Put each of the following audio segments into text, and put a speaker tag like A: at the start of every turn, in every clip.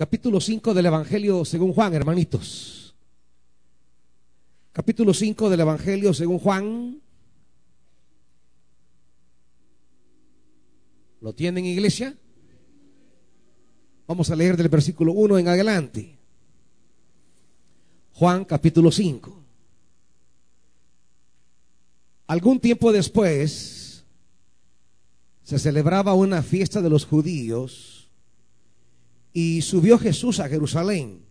A: capítulo 5 del Evangelio según Juan, hermanitos. Capítulo 5 del Evangelio según Juan. ¿Lo tienen, iglesia? Vamos a leer del versículo 1 en adelante. Juan capítulo 5. Algún tiempo después se celebraba una fiesta de los judíos y subió Jesús a Jerusalén.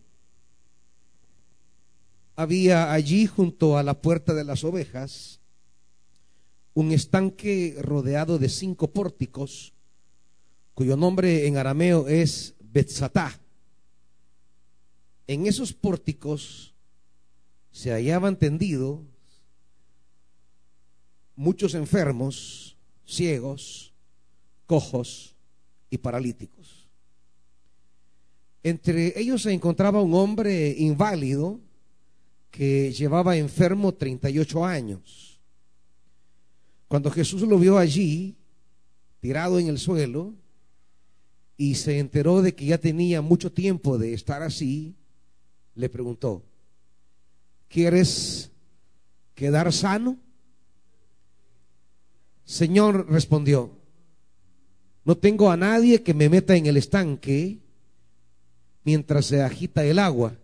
A: Había allí junto a la puerta de las ovejas un estanque rodeado de cinco pórticos, cuyo nombre en arameo es Betzatá. En esos pórticos se hallaban tendidos muchos enfermos, ciegos, cojos y paralíticos. Entre ellos se encontraba un hombre inválido que llevaba enfermo 38 años. Cuando Jesús lo vio allí, tirado en el suelo, y se enteró de que ya tenía mucho tiempo de estar así, le preguntó, ¿quieres quedar sano? Señor respondió, no tengo a nadie que me meta en el estanque mientras se agita el agua.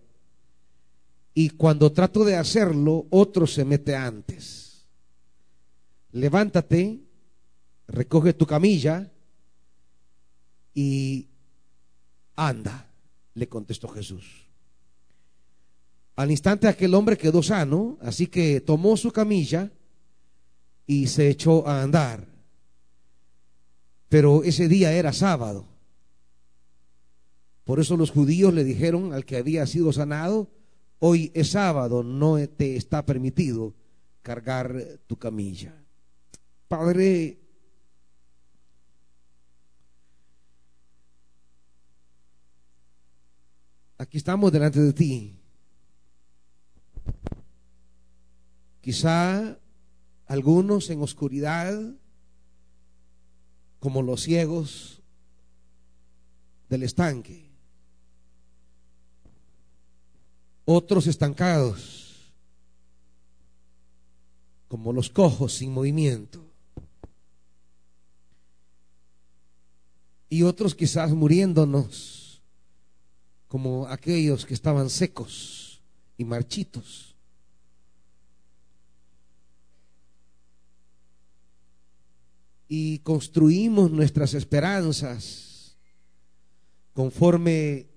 A: Y cuando trato de hacerlo, otro se mete antes. Levántate, recoge tu camilla y anda, le contestó Jesús. Al instante aquel hombre quedó sano, así que tomó su camilla y se echó a andar. Pero ese día era sábado. Por eso los judíos le dijeron al que había sido sanado, hoy es sábado, no te está permitido cargar tu camilla. Padre, aquí estamos delante de ti. Quizá algunos en oscuridad, como los ciegos del estanque otros estancados, como los cojos sin movimiento, y otros quizás muriéndonos, como aquellos que estaban secos y marchitos. Y construimos nuestras esperanzas conforme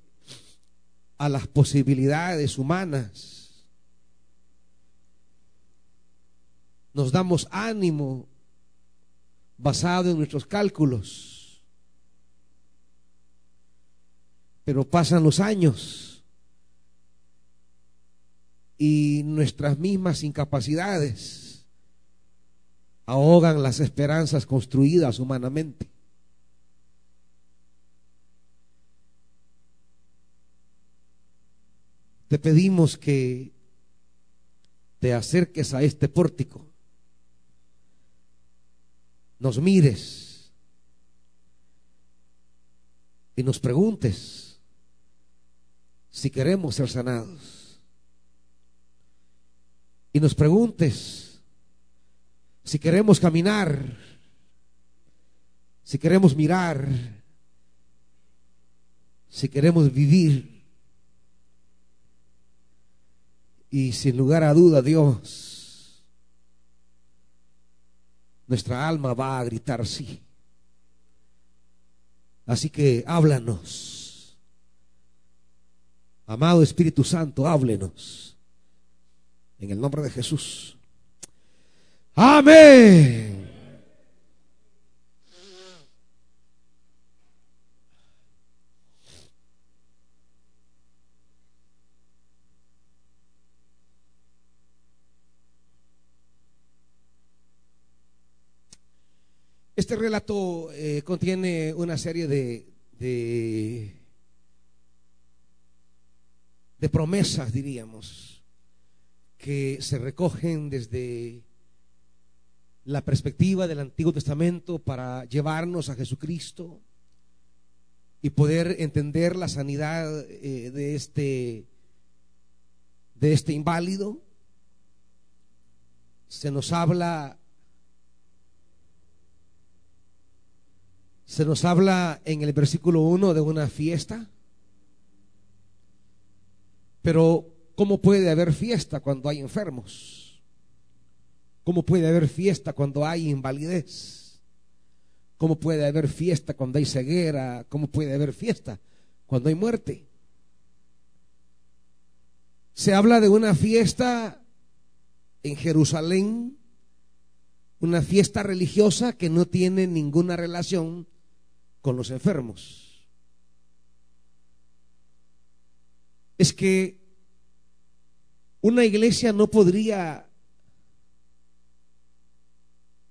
A: a las posibilidades humanas. Nos damos ánimo basado en nuestros cálculos. Pero pasan los años y nuestras mismas incapacidades ahogan las esperanzas construidas humanamente. Te pedimos que te acerques a este pórtico, nos mires y nos preguntes si queremos ser sanados. Y nos preguntes si queremos caminar, si queremos mirar, si queremos vivir Y sin lugar a duda, Dios, nuestra alma va a gritar sí. Así que háblanos. Amado Espíritu Santo, háblenos. En el nombre de Jesús. Amén. Este relato eh, contiene una serie de, de, promesas, diríamos, que se recogen desde la perspectiva del Antiguo Testamento para llevarnos a Jesucristo, y poder entender la sanidad eh, de este de este inválido. Se nos habla se nos habla en el versículo 1 de una fiesta. Pero ¿cómo puede haber fiesta cuando hay enfermos? ¿Cómo puede haber fiesta cuando hay invalidez? ¿Cómo puede haber fiesta cuando hay ceguera? ¿Cómo puede haber fiesta cuando hay muerte? Se habla de una fiesta en Jerusalén, una fiesta religiosa que no tiene ninguna relación con los enfermos. Es que una iglesia no podría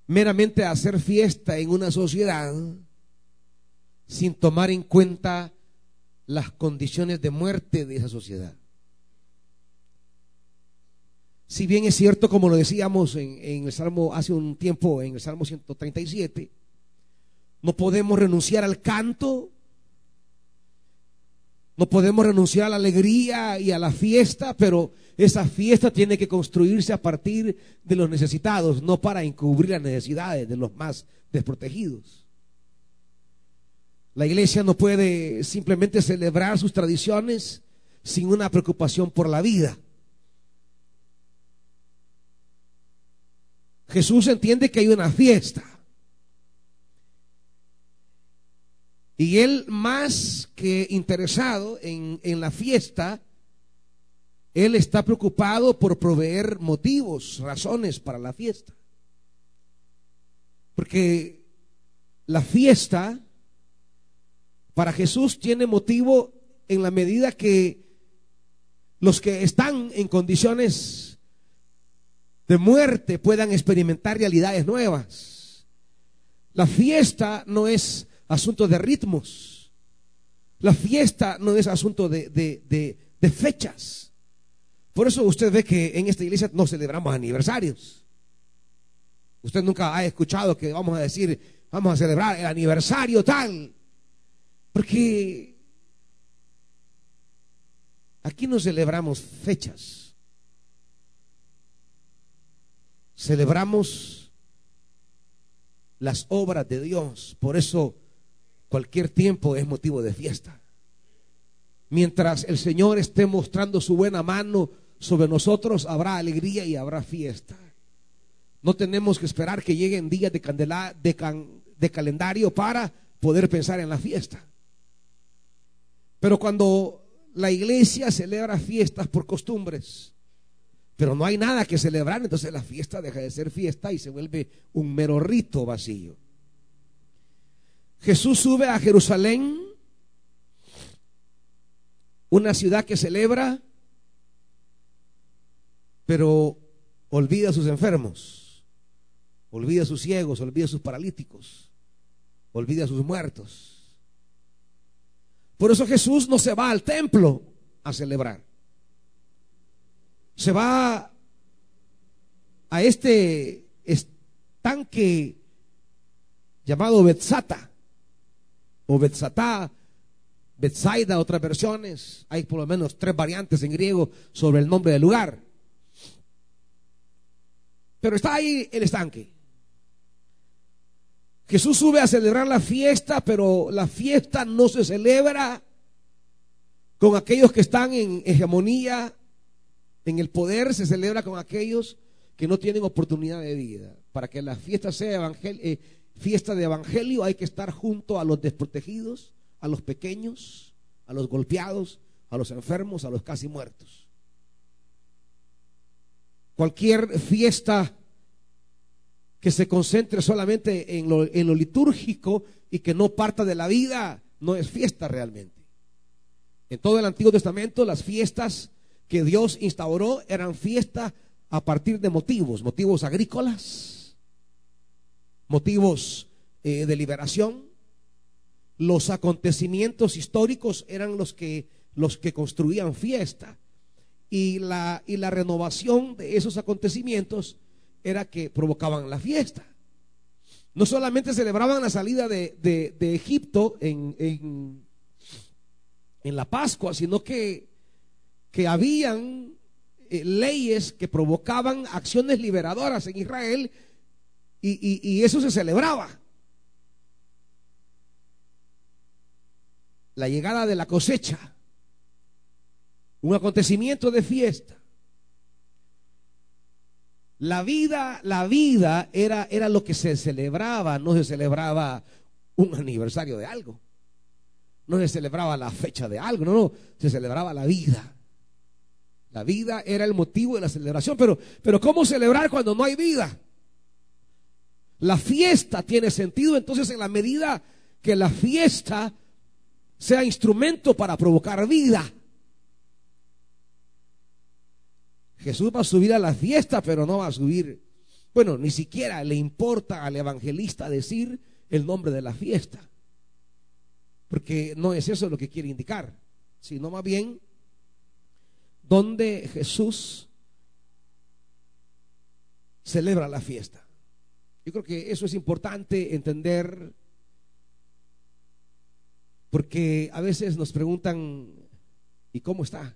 A: meramente hacer fiesta en una sociedad sin tomar en cuenta las condiciones de muerte de esa sociedad. Si bien es cierto, como lo decíamos en, el Salmo hace un tiempo, en el Salmo 137, no podemos renunciar al canto, no podemos renunciar a la alegría y a la fiesta, pero esa fiesta tiene que construirse a partir de los necesitados, no para encubrir las necesidades de los más desprotegidos. La iglesia no puede simplemente celebrar sus tradiciones sin una preocupación por la vida. Jesús entiende que hay una fiesta. Y él más que interesado en, la fiesta, él está preocupado por proveer motivos, razones para la fiesta. Porque la fiesta para Jesús tiene motivo en la medida que los que están en condiciones de muerte puedan experimentar realidades nuevas. La fiesta no es asunto de ritmos. La fiesta no es asunto de, fechas. Por eso usted ve que en esta iglesia no celebramos aniversarios. Usted nunca ha escuchado que vamos a decir, vamos a celebrar el aniversario tal. Porque aquí no celebramos fechas. Celebramos las obras de Dios. Por eso Cualquier tiempo es motivo de fiesta. Mientras el Señor esté mostrando su buena mano sobre nosotros, habrá alegría y habrá fiesta. No tenemos que esperar que lleguen días de, candela, de, calendario para poder pensar en la fiesta. Pero cuando la iglesia celebra fiestas por costumbres, pero no hay nada que celebrar, entonces la fiesta deja de ser fiesta y se vuelve un mero rito vacío. Jesús sube a Jerusalén, una ciudad que celebra, pero olvida a sus enfermos, olvida a sus ciegos, olvida a sus paralíticos, olvida a sus muertos. Por eso Jesús no se va al templo a celebrar. Se va a este estanque llamado Betzata o Betzatá, Betsaida, otras versiones. Hay por lo menos tres variantes en griego sobre el nombre del lugar. Pero está ahí el estanque. Jesús sube a celebrar la fiesta, pero la fiesta no se celebra con aquellos que están en hegemonía, en el poder, se celebra con aquellos que no tienen oportunidad de vida. Para que la fiesta sea evangélica, eh, fiesta de evangelio hay que estar junto a los desprotegidos, a los pequeños, a los golpeados, a los enfermos, a los casi muertos. Cualquier fiesta que se concentre solamente en lo, en lo litúrgico y que no parta de la vida, no es fiesta realmente. En todo el Antiguo Testamento las fiestas que Dios instauró eran fiestas a partir de motivos, motivos agrícolas, motivos eh, de liberación. Los acontecimientos históricos eran los que, los que construían fiesta. Y la, y la renovación de esos acontecimientos era que provocaban la fiesta. No solamente celebraban la salida de, Egipto en, en la Pascua, sino que, que habían eh, leyes que provocaban acciones liberadoras en Israel y eso se celebraba. La llegada de la cosecha, un acontecimiento de fiesta. La vida, la vida era, era lo que se celebraba, no se celebraba un aniversario de algo. No se celebraba la fecha de algo, no, no, se celebraba la vida. La vida era el motivo de la celebración, pero, pero ¿cómo celebrar cuando no hay vida? La fiesta tiene sentido entonces en la medida que la fiesta sea instrumento para provocar vida. Jesús va a subir a la fiesta, pero no va a subir, bueno, ni siquiera le importa al evangelista decir el nombre de la fiesta, porque no es eso lo que quiere indicar, sino más bien donde Jesús celebra la fiesta. Yo creo que eso es importante entender, porque a veces nos preguntan, ¿y cómo está?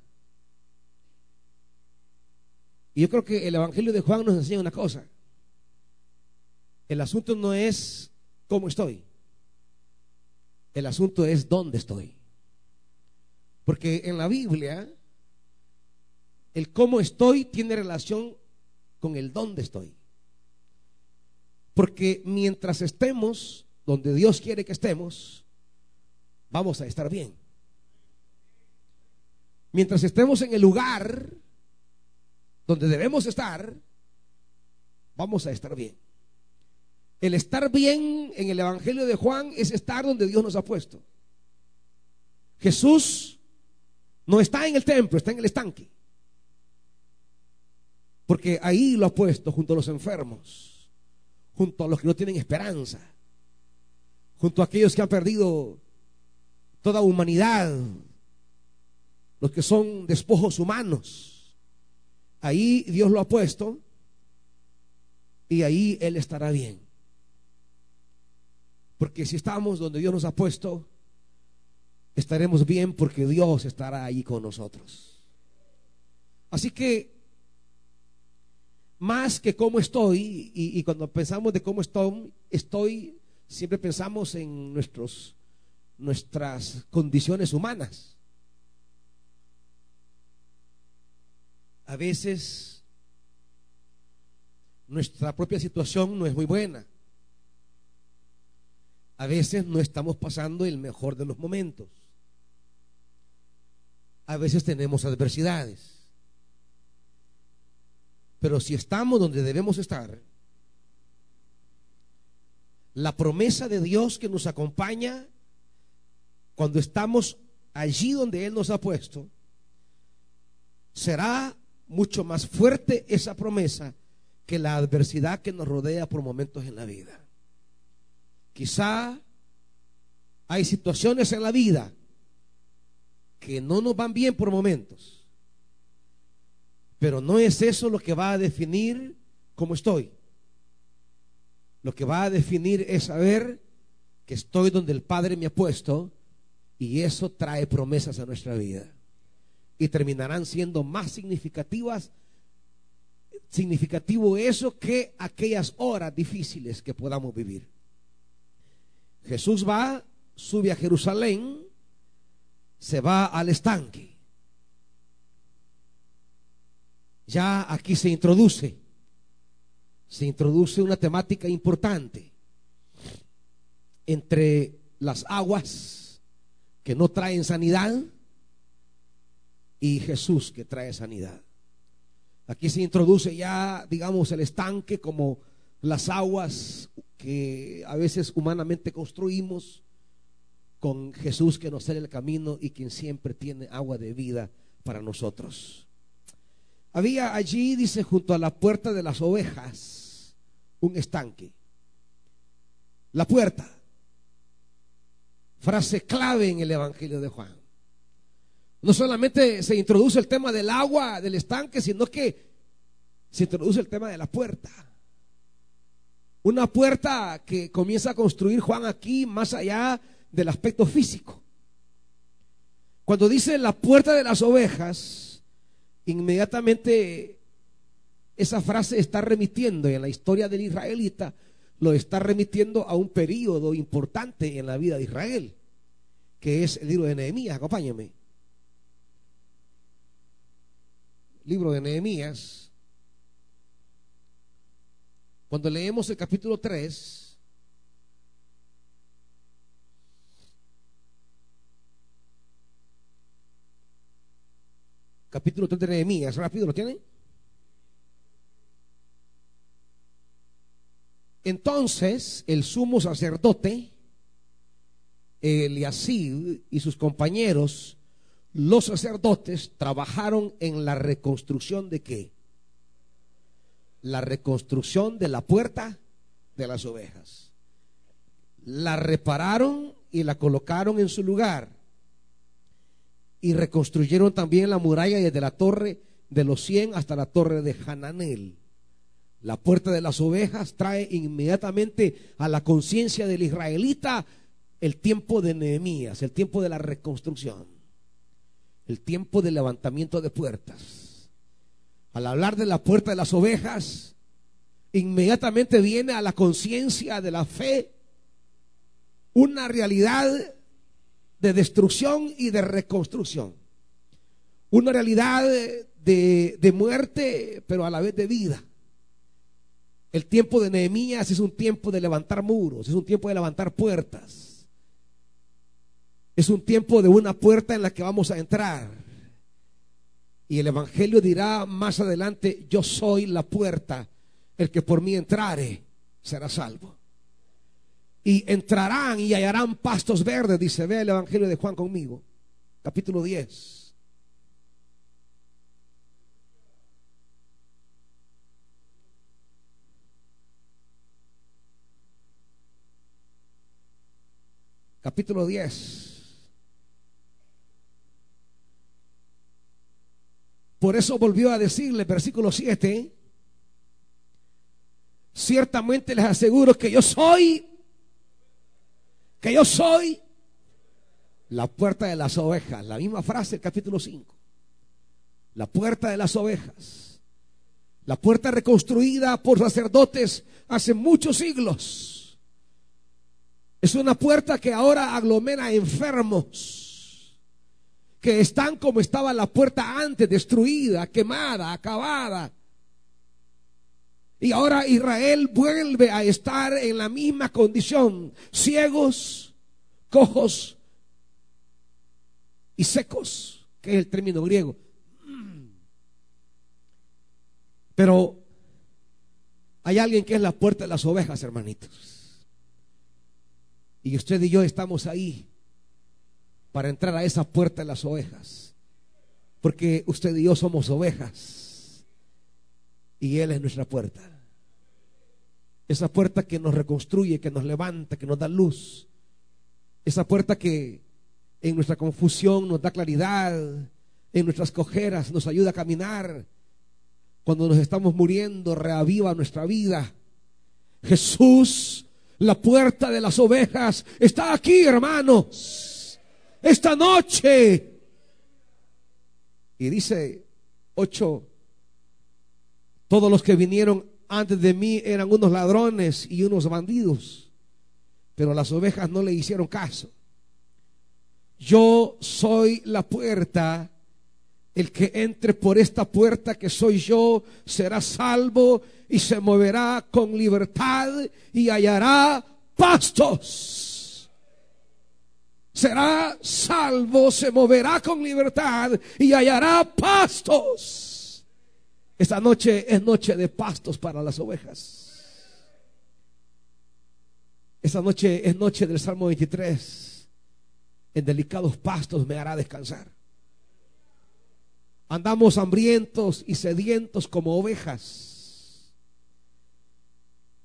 A: Y yo creo que el Evangelio de Juan nos enseña una cosa. El asunto no es cómo estoy. El asunto es dónde estoy. Porque en la Biblia, el cómo estoy tiene relación con el dónde estoy. Porque mientras estemos donde Dios quiere que estemos, vamos a estar bien. Mientras estemos en el lugar donde debemos estar, vamos a estar bien. El estar bien en el Evangelio de Juan es estar donde Dios nos ha puesto. Jesús no está en el templo, está en el estanque. Porque ahí lo ha puesto junto a los enfermos, junto a los que no tienen esperanza, junto a aquellos que han perdido toda humanidad, los que son despojos humanos Ahí Dios lo ha puesto y ahí Él estará bien. Porque si estamos donde Dios nos ha puesto, estaremos bien porque Dios estará ahí con nosotros. Así que, más que cómo estoy, y, cuando pensamos de cómo estoy, estoy, siempre pensamos en nuestros, nuestras condiciones humanas. a veces nuestra propia situación no es muy buena. A veces no estamos pasando el mejor de los momentos. A veces tenemos adversidades. Pero si estamos donde debemos estar, la promesa de Dios que nos acompaña cuando estamos allí donde Él nos ha puesto, será mucho más fuerte esa promesa que la adversidad que nos rodea por momentos en la vida. Quizá hay situaciones en la vida que no nos van bien por momentos, pero no es eso lo que va a definir cómo estoy. Lo que va a definir es saber que estoy donde el Padre me ha puesto y eso trae promesas a nuestra vida y terminarán siendo más significativas, significativo eso que aquellas horas difíciles que podamos vivir. Jesús va, sube a Jerusalén, se va al estanque. Ya aquí se introduce, se introduce una temática importante entre las aguas que no traen sanidad y Jesús que trae sanidad. Aquí se introduce ya, digamos, el estanque como las aguas que a veces humanamente construimos con Jesús que nos sale el camino y quien siempre tiene agua de vida para nosotros. Había allí, dice, junto a la puerta de las ovejas, un estanque. La puerta, frase clave en el Evangelio de Juan. No solamente se introduce el tema del agua, del estanque, sino que se introduce el tema de la puerta. Una puerta que comienza a construir Juan aquí más allá del aspecto físico. Cuando dice la puerta de las ovejas, inmediatamente esa frase está remitiendo en la historia del israelita, lo está remitiendo a un periodo importante en la vida de Israel, que es el libro de Nehemías. Acompáñame. Libro de Nehemías. Cuando leemos el capítulo 3, capítulo 3 de Nehemías, rápido, ¿lo tienen? Entonces el sumo sacerdote, Eliasib y sus compañeros, los sacerdotes, trabajaron en la reconstrucción de qué? La reconstrucción de la puerta de las ovejas. La repararon y la colocaron en su lugar. Y reconstruyeron también la muralla desde la torre de los cien hasta la torre de Hananel. La puerta de las ovejas trae inmediatamente a la conciencia del israelita el tiempo de Nehemías, el tiempo de la reconstrucción, el tiempo del levantamiento de puertas. Al hablar de la puerta de las ovejas, inmediatamente viene a la conciencia de la fe una realidad de destrucción y de reconstrucción. Una realidad de, de muerte, pero a la vez de vida. El tiempo de Nehemías es un tiempo de levantar muros, es un tiempo de levantar puertas. Es un tiempo de una puerta en la que vamos a entrar. Y el Evangelio dirá más adelante, yo soy la puerta, el que por mí entrare será salvo. Y entrarán y hallarán pastos verdes, dice, ve el Evangelio de Juan conmigo, capítulo 10. capítulo 10. Por eso volvió a decirle, versículo 7, ciertamente les aseguro que yo soy, que yo soy la puerta de las ovejas. La misma frase del capítulo 5. La puerta de las ovejas. La puerta reconstruida por sacerdotes hace muchos siglos es una puerta que ahora aglomera enfermos, que están como estaba la puerta antes, destruida, quemada, acabada. Y ahora Israel vuelve a estar en la misma condición, ciegos, cojos y secos, que es el término griego. Pero hay alguien que es la puerta de las ovejas, hermanitos. Y usted y yo estamos ahí para entrar a esa puerta de las ovejas. Porque usted y yo somos ovejas. Y Él es nuestra puerta. Esa puerta que nos reconstruye, que nos levanta, que nos da luz. Esa puerta que en nuestra confusión nos da claridad. En nuestras cojeras nos ayuda a caminar. Cuando nos estamos muriendo, reaviva nuestra vida. Jesús la puerta de las ovejas está aquí, hermanos. Esta noche. Y dice ocho, todos los que vinieron antes de mí eran unos ladrones y unos bandidos, pero las ovejas no le hicieron caso. Yo soy la puerta el que entre por esta puerta que soy yo será salvo y se moverá con libertad y hallará pastos. Será salvo, se moverá con libertad y hallará pastos. Esta noche es noche de pastos para las ovejas. Esta noche es noche del Salmo 23. En delicados pastos me hará descansar. Andamos hambrientos y sedientos como ovejas.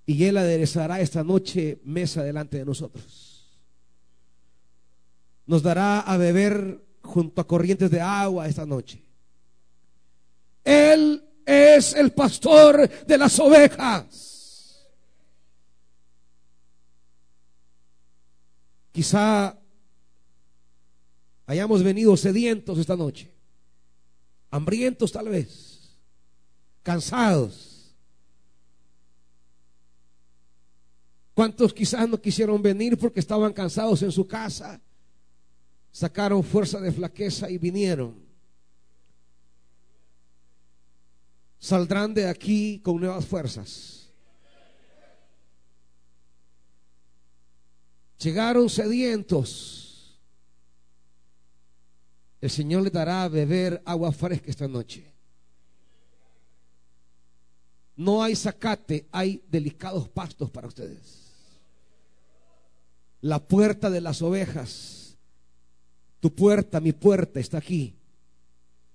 A: Y Él aderezará esta noche mesa delante de nosotros. Nos dará a beber junto a corrientes de agua esta noche. Él es el pastor de las ovejas. Quizá hayamos venido sedientos esta noche, hambrientos tal vez, cansados. ¿Cuántos quizás no quisieron venir porque estaban cansados en su casa? Sacaron fuerza de flaqueza y vinieron. Saldrán de aquí con nuevas fuerzas. Llegaron sedientos. El Señor les dará a beber agua fresca esta noche. No hay zacate, hay delicados pastos para ustedes. La puerta de las ovejas, tu puerta, mi puerta está aquí.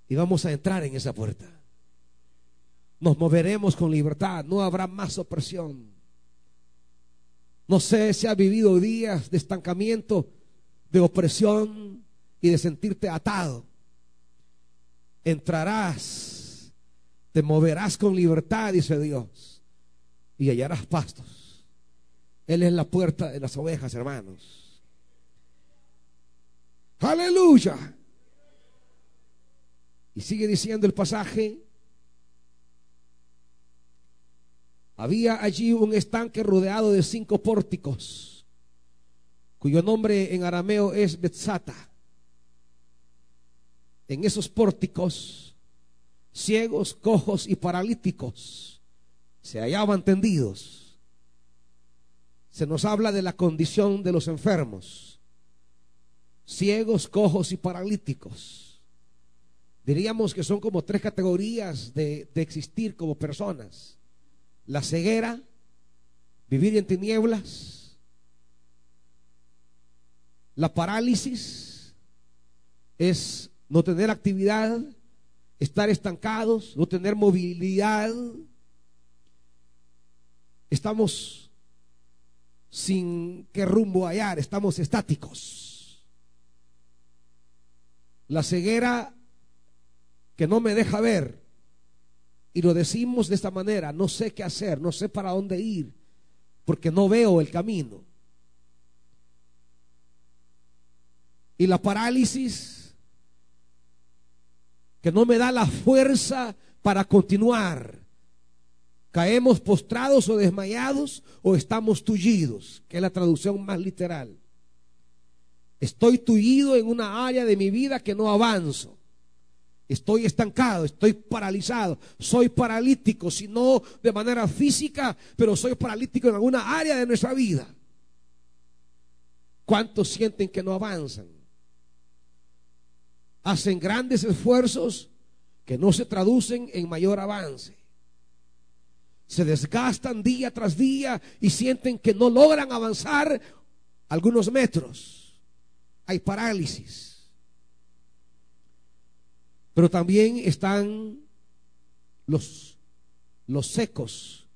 A: Y vamos a entrar en esa puerta. Nos moveremos con libertad, no habrá más opresión. No sé si has vivido días de estancamiento, de opresión y de sentirte atado. Entrarás, te moverás con libertad, dice Dios, y hallarás pastos. Él es la puerta de las ovejas, hermanos. Aleluya. Y sigue diciendo el pasaje. Había allí un estanque rodeado de cinco pórticos, cuyo nombre en arameo es Betzata. En esos pórticos, ciegos, cojos y paralíticos se hallaban tendidos. Se nos habla de la condición de los enfermos, ciegos, cojos y paralíticos. Diríamos que son como tres categorías de, de existir como personas la ceguera, vivir en tinieblas, la parálisis es no tener actividad, estar estancados, no tener movilidad. Estamos sin qué rumbo hallar, estamos estáticos. La ceguera que no me deja ver, y lo decimos de esta manera, no sé qué hacer, no sé para dónde ir, porque no veo el camino. Y la parálisis, que no me da la fuerza para continuar. Caemos postrados o desmayados o estamos tullidos, que es la traducción más literal. Estoy tullido en una área de mi vida que no avanzo. Estoy estancado, estoy paralizado, soy paralítico, si no de manera física, pero soy paralítico en alguna área de nuestra vida. ¿Cuántos sienten que no avanzan? Hacen grandes esfuerzos que no se traducen en mayor avance. Se desgastan día tras día y sienten que no logran avanzar algunos metros. Hay parálisis. Pero también están los, los secos.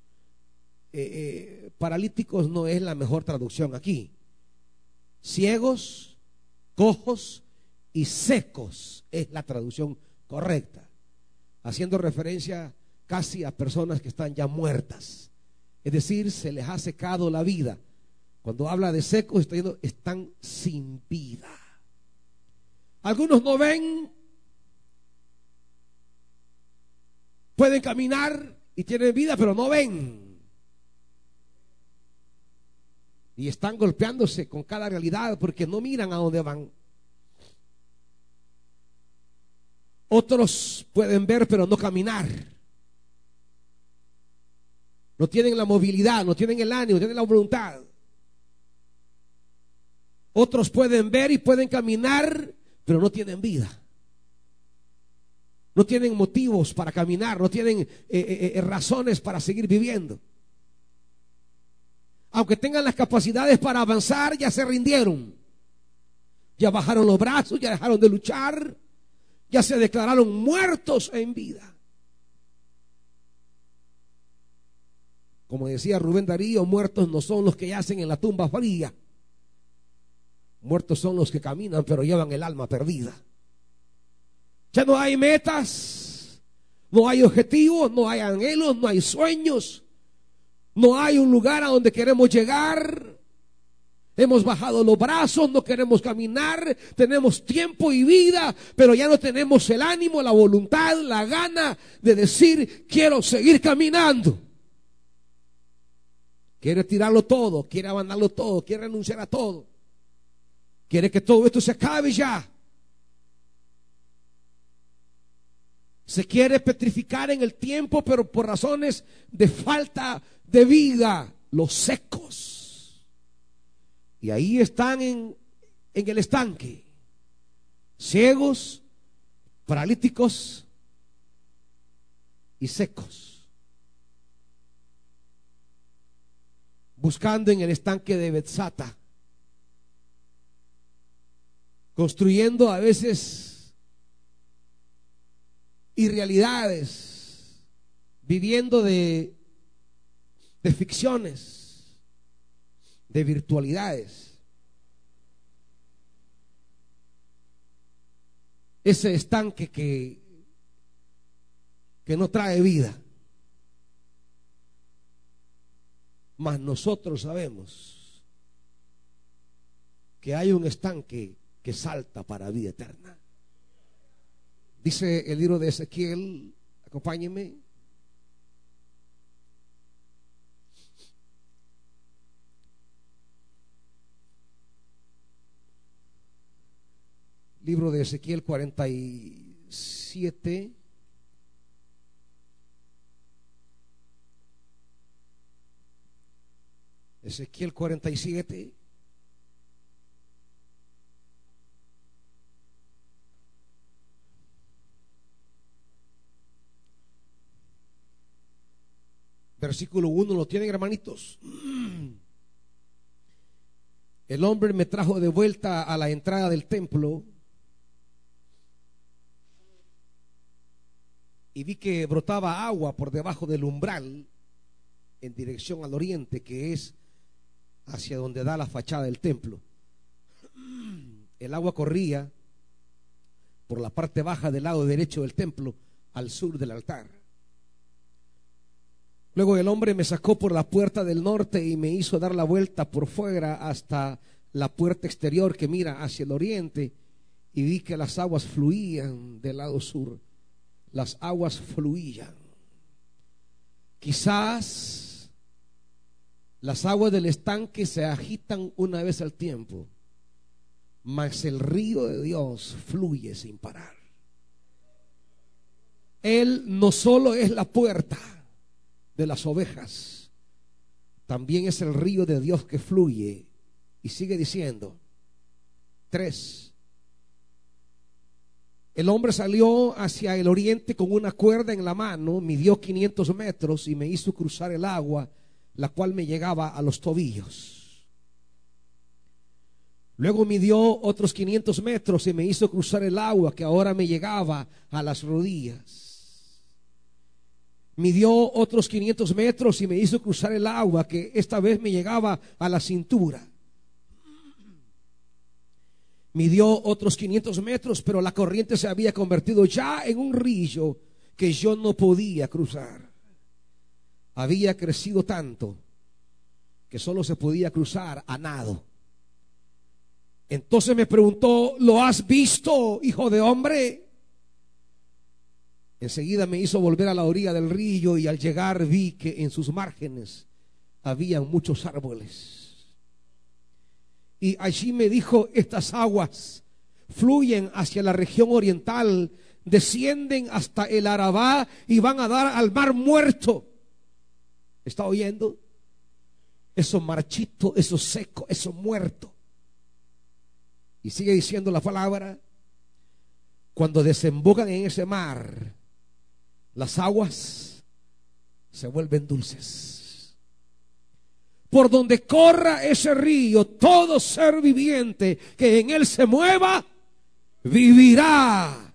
A: Eh, eh, paralíticos no es la mejor traducción aquí. Ciegos, cojos y secos es la traducción correcta. Haciendo referencia casi a personas que están ya muertas. Es decir, se les ha secado la vida. Cuando habla de secos, están sin vida. Algunos no ven Pueden caminar y tienen vida, pero no ven. Y están golpeándose con cada realidad porque no miran a dónde van. Otros pueden ver, pero no caminar. No tienen la movilidad, no tienen el ánimo, no tienen la voluntad. Otros pueden ver y pueden caminar, pero no tienen vida no tienen motivos para caminar, no tienen eh, eh, eh, razones para seguir viviendo. Aunque tengan las capacidades para avanzar, ya se rindieron. Ya bajaron los brazos, ya dejaron de luchar, ya se declararon muertos en vida. Como decía Rubén Darío, muertos no son los que yacen en la tumba fría. Muertos son los que caminan pero llevan el alma perdida. Ya no hay metas, no hay objetivos, no hay anhelos, no hay sueños, no hay un lugar a donde queremos llegar. Hemos bajado los brazos, no queremos caminar, tenemos tiempo y vida, pero ya no tenemos el ánimo, la voluntad, la gana de decir, quiero seguir caminando. Quiere tirarlo todo, quiere abandonarlo todo, quiere renunciar a todo. Quiere que todo esto se acabe ya. Se quiere petrificar en el tiempo, pero por razones de falta de vida, los secos. Y ahí están en, en el estanque, ciegos, paralíticos y secos. Buscando en el estanque de Betzata, construyendo a veces y realidades, viviendo de, de ficciones, de virtualidades. Ese estanque que, que no trae vida. Mas nosotros sabemos que hay un estanque que salta para vida eterna. Dice el libro de Ezequiel, acompáñenme. Libro de Ezequiel 47. Ezequiel 47. Versículo 1, ¿lo tienen hermanitos? El hombre me trajo de vuelta a la entrada del templo y vi que brotaba agua por debajo del umbral en dirección al oriente, que es hacia donde da la fachada del templo. El agua corría por la parte baja del lado derecho del templo al sur del altar. Luego el hombre me sacó por la puerta del norte y me hizo dar la vuelta por fuera hasta la puerta exterior que mira hacia el oriente y vi que las aguas fluían del lado sur. Las aguas fluían. Quizás las aguas del estanque se agitan una vez al tiempo, mas el río de Dios fluye sin parar. Él no solo es la puerta, de las ovejas, también es el río de Dios que fluye. Y sigue diciendo, tres, el hombre salió hacia el oriente con una cuerda en la mano, midió 500 metros y me hizo cruzar el agua, la cual me llegaba a los tobillos. Luego midió otros 500 metros y me hizo cruzar el agua que ahora me llegaba a las rodillas midió otros 500 metros y me hizo cruzar el agua que esta vez me llegaba a la cintura. Midió otros 500 metros, pero la corriente se había convertido ya en un río que yo no podía cruzar. Había crecido tanto que solo se podía cruzar a nado. Entonces me preguntó, ¿lo has visto, hijo de hombre? Enseguida me hizo volver a la orilla del río y al llegar vi que en sus márgenes había muchos árboles. Y allí me dijo, estas aguas fluyen hacia la región oriental, descienden hasta el Arabá y van a dar al mar muerto. ¿Está oyendo? Eso marchito, eso seco, eso muerto. Y sigue diciendo la palabra, cuando desembocan en ese mar, las aguas se vuelven dulces. Por donde corra ese río, todo ser viviente que en él se mueva, vivirá.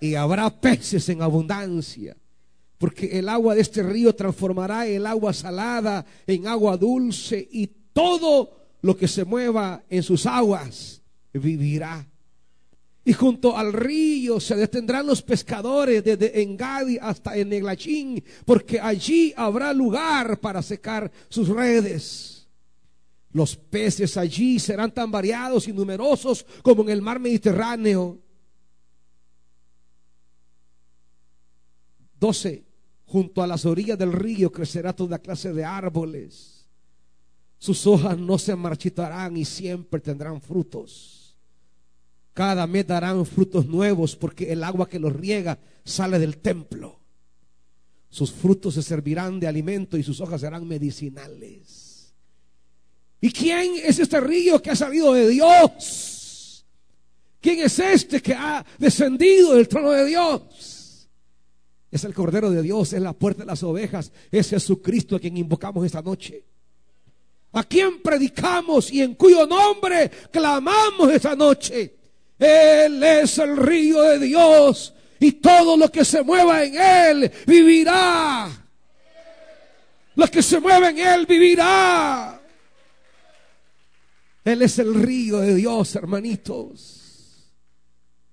A: Y habrá peces en abundancia. Porque el agua de este río transformará el agua salada en agua dulce y todo lo que se mueva en sus aguas vivirá. Y junto al río se detendrán los pescadores desde Engadi hasta Eneglachín, porque allí habrá lugar para secar sus redes. Los peces allí serán tan variados y numerosos como en el mar Mediterráneo. 12. Junto a las orillas del río crecerá toda clase de árboles. Sus hojas no se marchitarán y siempre tendrán frutos. Cada mes darán frutos nuevos porque el agua que los riega sale del templo. Sus frutos se servirán de alimento y sus hojas serán medicinales. ¿Y quién es este río que ha salido de Dios? ¿Quién es este que ha descendido del trono de Dios? Es el Cordero de Dios, es la puerta de las ovejas, es Jesucristo a quien invocamos esta noche. A quien predicamos y en cuyo nombre clamamos esta noche. Él es el río de Dios y todo lo que se mueva en Él vivirá. Lo que se mueva en Él vivirá. Él es el río de Dios, hermanitos.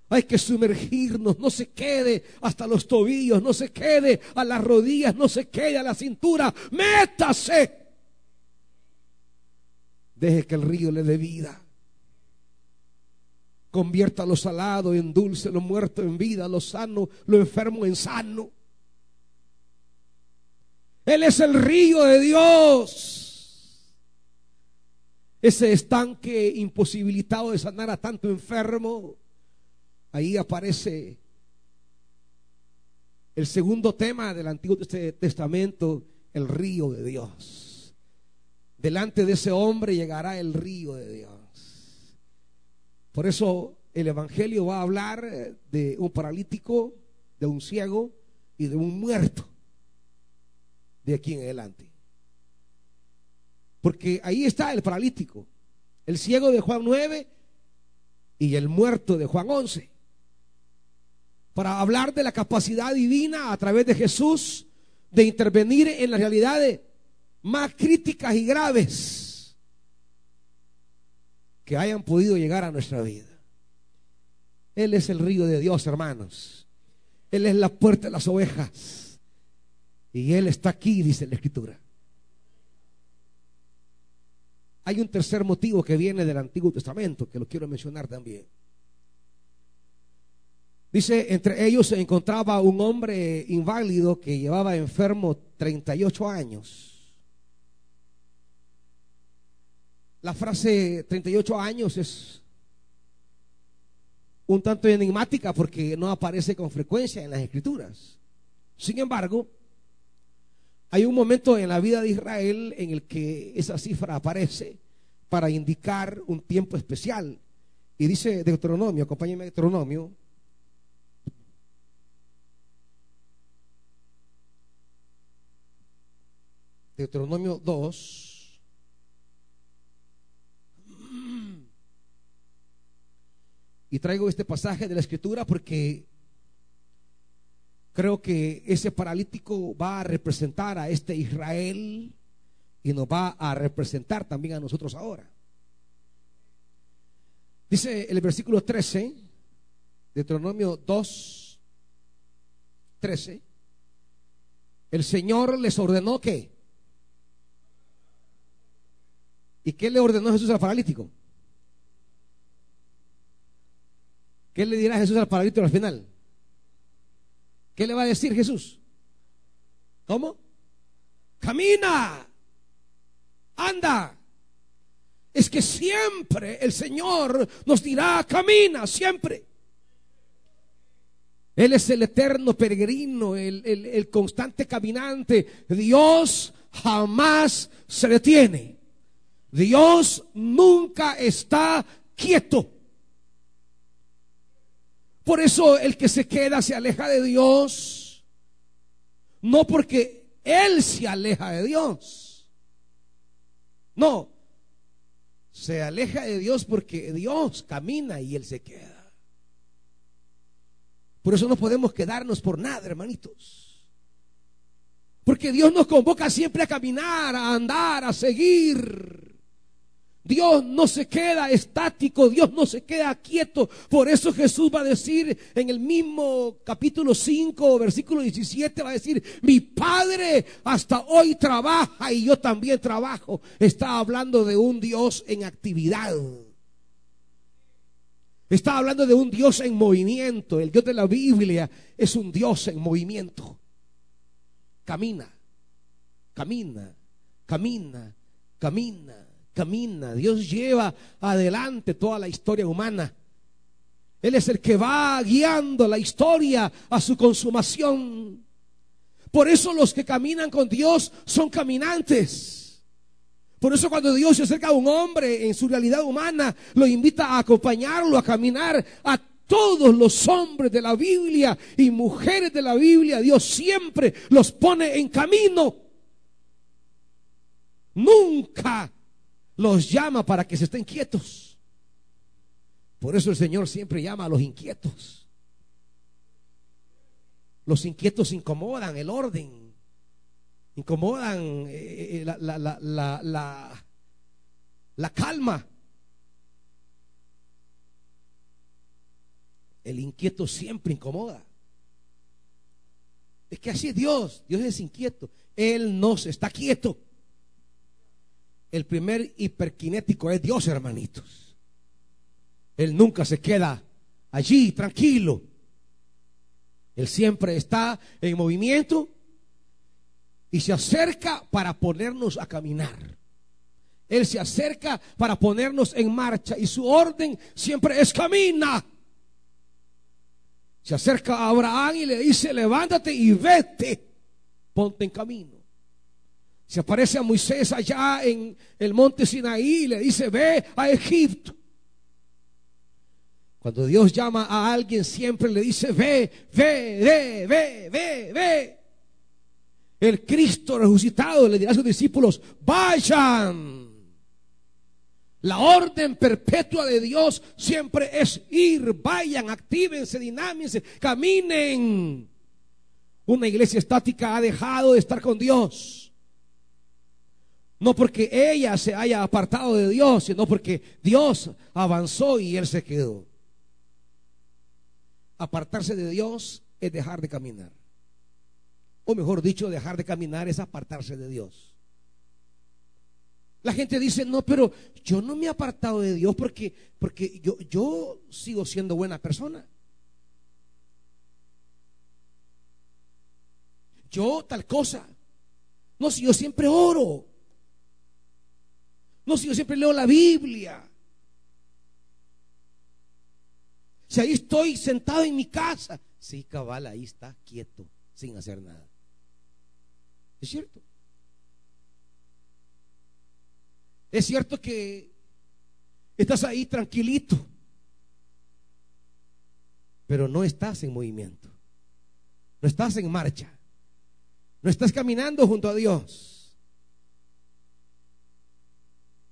A: Hay que sumergirnos, no se quede hasta los tobillos, no se quede a las rodillas, no se quede a la cintura. Métase. Deje que el río le dé vida. Convierta lo salado en dulce, lo muerto en vida, lo sano, lo enfermo en sano. Él es el río de Dios. Ese estanque imposibilitado de sanar a tanto enfermo ahí aparece el segundo tema del Antiguo Testamento, el río de Dios. Delante de ese hombre llegará el río de Dios. Por eso el Evangelio va a hablar de un paralítico, de un ciego y de un muerto. De aquí en adelante. Porque ahí está el paralítico, el ciego de Juan 9 y el muerto de Juan 11 para hablar de la capacidad divina a través de Jesús de intervenir en las realidades más críticas y graves que hayan podido llegar a nuestra vida. Él es el río de Dios, hermanos. Él es la puerta de las ovejas. Y Él está aquí, dice la Escritura. Hay un tercer motivo que viene del Antiguo Testamento, que lo quiero mencionar también. Dice, entre ellos se encontraba un hombre inválido que llevaba enfermo 38 años. La frase 38 años es un tanto enigmática porque no aparece con frecuencia en las escrituras. Sin embargo, hay un momento en la vida de Israel en el que esa cifra aparece para indicar un tiempo especial. Y dice Deuteronomio, acompáñenme Deuteronomio Deuteronomio 2. Y traigo este pasaje de la escritura porque creo que ese paralítico va a representar a este Israel y nos va a representar también a nosotros ahora. Dice el versículo 13, Deuteronomio 2, 13, el Señor les ordenó que ¿Y qué le ordenó Jesús al paralítico? ¿Qué le dirá Jesús al paralítico al final? ¿Qué le va a decir Jesús? ¿Cómo? Camina, anda. Es que siempre el Señor nos dirá, camina, siempre. Él es el eterno peregrino, el, el constante caminante. Dios jamás se detiene. Dios nunca está quieto. Por eso el que se queda se aleja de Dios, no porque Él se aleja de Dios. No, se aleja de Dios porque Dios camina y Él se queda. Por eso no podemos quedarnos por nada, hermanitos. Porque Dios nos convoca siempre a caminar, a andar, a seguir. Dios no se queda estático, Dios no se queda quieto. Por eso Jesús va a decir en el mismo capítulo 5, versículo 17, va a decir, mi Padre hasta hoy trabaja y yo también trabajo. Está hablando de un Dios en actividad. Está hablando de un Dios en movimiento. El Dios de la Biblia es un Dios en movimiento. Camina, camina, camina, camina camina. Dios lleva adelante toda la historia humana. Él es el que va guiando la historia a su consumación. Por eso los que caminan con Dios son caminantes. Por eso cuando Dios se acerca a un hombre en su realidad humana, lo invita a acompañarlo, a caminar a todos los hombres de la Biblia y mujeres de la Biblia. Dios siempre los pone en camino. Nunca los llama para que se estén quietos. Por eso el Señor siempre llama a los inquietos. Los inquietos incomodan el orden, incomodan eh, eh, la, la, la, la calma. El inquieto siempre incomoda. Es que así es Dios. Dios es inquieto. Él no se está quieto. El primer hiperkinético es Dios, hermanitos. Él nunca se queda allí tranquilo. Él siempre está en movimiento y se acerca para ponernos a caminar. Él se acerca para ponernos en marcha y su orden siempre es camina. Se acerca a Abraham y le dice, levántate y vete, ponte en camino. Se aparece a Moisés allá en el monte Sinaí y le dice, ve a Egipto. Cuando Dios llama a alguien siempre le dice, ve, ve, ve, ve, ve, ve. El Cristo resucitado le dirá a sus discípulos, vayan. La orden perpetua de Dios siempre es ir, vayan, actívense, dinámense, caminen. Una iglesia estática ha dejado de estar con Dios. No porque ella se haya apartado de Dios, sino porque Dios avanzó y él se quedó. Apartarse de Dios es dejar de caminar. O mejor dicho, dejar de caminar es apartarse de Dios. La gente dice, no, pero yo no me he apartado de Dios porque, porque yo, yo sigo siendo buena persona. Yo tal cosa. No, si yo siempre oro. No, si yo siempre leo la Biblia. Si ahí estoy sentado en mi casa. Sí, cabal, ahí está, quieto, sin hacer nada. Es cierto. Es cierto que estás ahí tranquilito, pero no estás en movimiento, no estás en marcha, no estás caminando junto a Dios.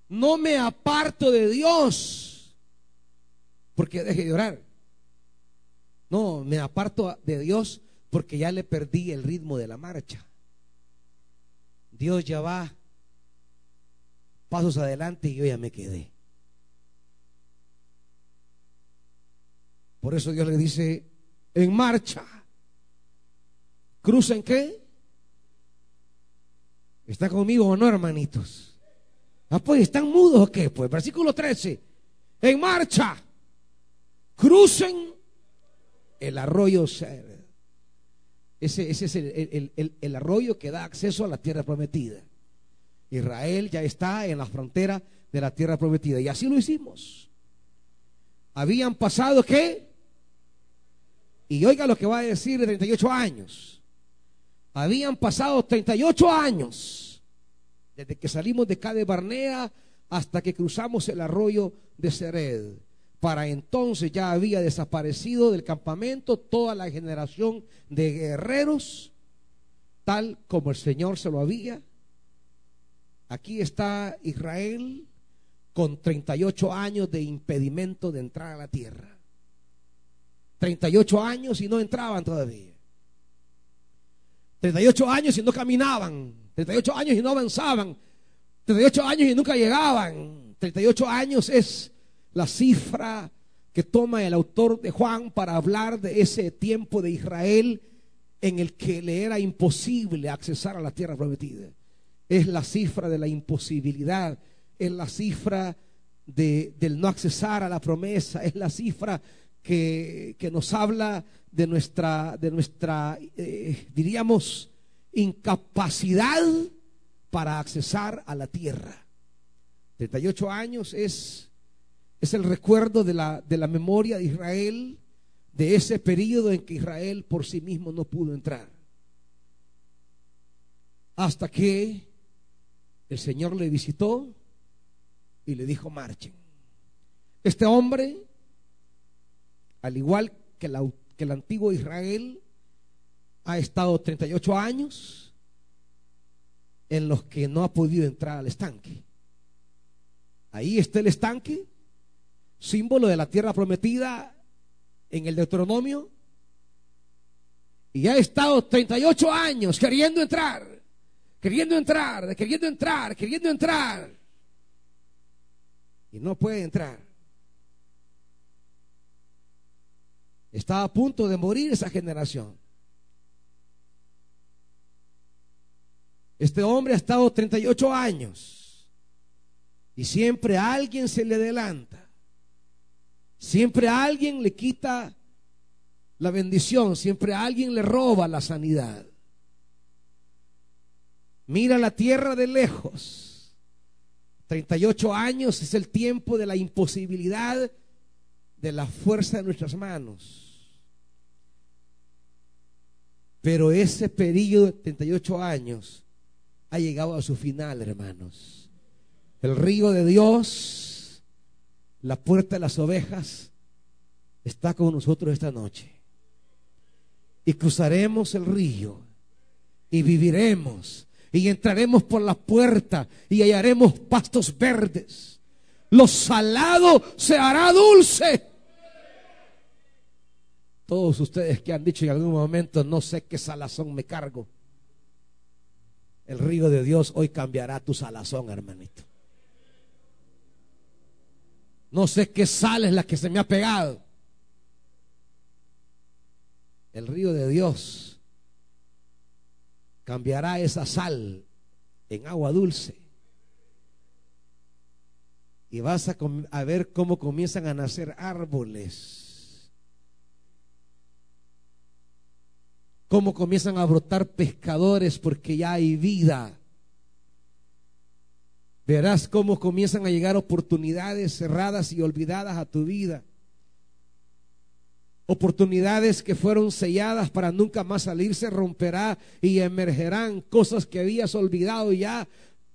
A: No me aparto de Dios porque deje de orar. No, me aparto de Dios porque ya le perdí el ritmo de la marcha. Dios ya va pasos adelante y yo ya me quedé. Por eso Dios le dice, en marcha. ¿Cruza en qué? ¿Está conmigo o no, hermanitos? Ah, pues, ¿están mudos o qué? Pues, versículo 13. En marcha. Crucen el arroyo ese es el, arroyo que da acceso a la tierra prometida. Israel ya está en la frontera de la tierra prometida. Y así lo hicimos. Habían pasado qué? Y oiga lo que va a decir de 38 años. Habían pasado 38 años desde que salimos de Cade Barnea hasta que cruzamos el arroyo de Sered. Para entonces ya había desaparecido del campamento toda la generación de guerreros, tal como el Señor se lo había. Aquí está Israel con 38 años de impedimento de entrar a la tierra. 38 años y no entraban todavía. 38 años y no caminaban. 38 años y no avanzaban. 38 años y nunca llegaban. 38 años es la cifra que toma el autor de Juan para hablar de ese tiempo de Israel en el que le era imposible accesar a la tierra prometida. Es la cifra de la imposibilidad, es la cifra de, del no accesar a la promesa, es la cifra que, nos habla de nuestra, de nuestra eh, diríamos, incapacidad para accesar a la tierra. 38 años es, es el recuerdo de la, de la memoria de Israel, de ese periodo en que Israel por sí mismo no pudo entrar. Hasta que el Señor le visitó y le dijo, marchen. Este hombre, al igual que, que el antiguo Israel, ha estado 38 años en los que no ha podido entrar al estanque. Ahí está el estanque, símbolo de la tierra prometida en el Deuteronomio. Y ha estado 38 años queriendo entrar, queriendo entrar, queriendo entrar, queriendo entrar. Y no puede entrar. Está a punto de morir esa generación. Este hombre ha estado 38 años y siempre alguien se le adelanta. Siempre alguien le quita la bendición. Siempre alguien le roba la sanidad. Mira la tierra de lejos. 38 años es el tiempo de la imposibilidad de la fuerza de nuestras manos. Pero ese periodo de 38 años ha llegado a su final, hermanos. El río de Dios, la puerta de las ovejas, está con nosotros esta noche. Y cruzaremos el río y viviremos y entraremos por la puerta y hallaremos pastos verdes. Lo salado se hará dulce. Todos ustedes que han dicho en algún momento, no sé qué salazón me cargo. El río de Dios hoy cambiará tu salazón, hermanito. No sé qué sal es la que se me ha pegado. El río de Dios cambiará esa sal en agua dulce. Y vas a, ver cómo comienzan a nacer árboles. Cómo comienzan a brotar pescadores porque ya hay vida. Verás cómo comienzan a llegar oportunidades cerradas y olvidadas a tu vida. Oportunidades que fueron selladas para nunca más salirse, romperá y emergerán cosas que habías olvidado ya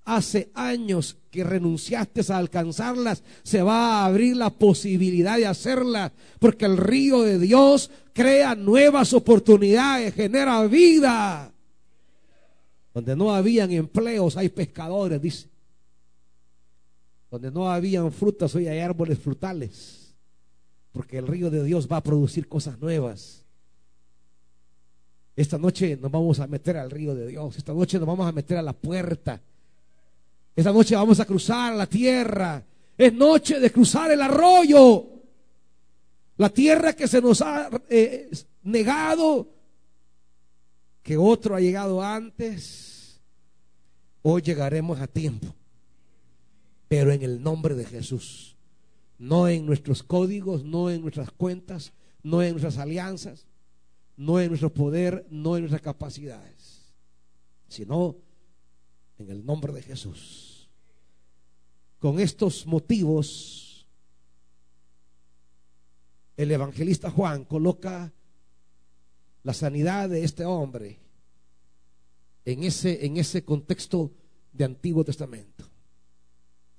A: hace años que renunciaste a alcanzarlas, se va a abrir la posibilidad de hacerlas, porque el río de Dios crea nuevas oportunidades, genera vida. Donde no habían empleos, hay pescadores, dice. Donde no habían frutas, hoy hay árboles frutales. Porque el río de Dios va a producir cosas nuevas. Esta noche nos vamos a meter al río de Dios. Esta noche nos vamos a meter a la puerta. Esta noche vamos a cruzar la tierra. Es noche de cruzar el arroyo. La tierra que se nos ha eh, negado, que otro ha llegado antes. Hoy llegaremos a tiempo pero en el nombre de Jesús. No en nuestros códigos, no en nuestras cuentas, no en nuestras alianzas, no en nuestro poder, no en nuestras capacidades, sino en el nombre de Jesús. Con estos motivos, el evangelista Juan coloca la sanidad de este hombre en ese, en ese contexto de Antiguo Testamento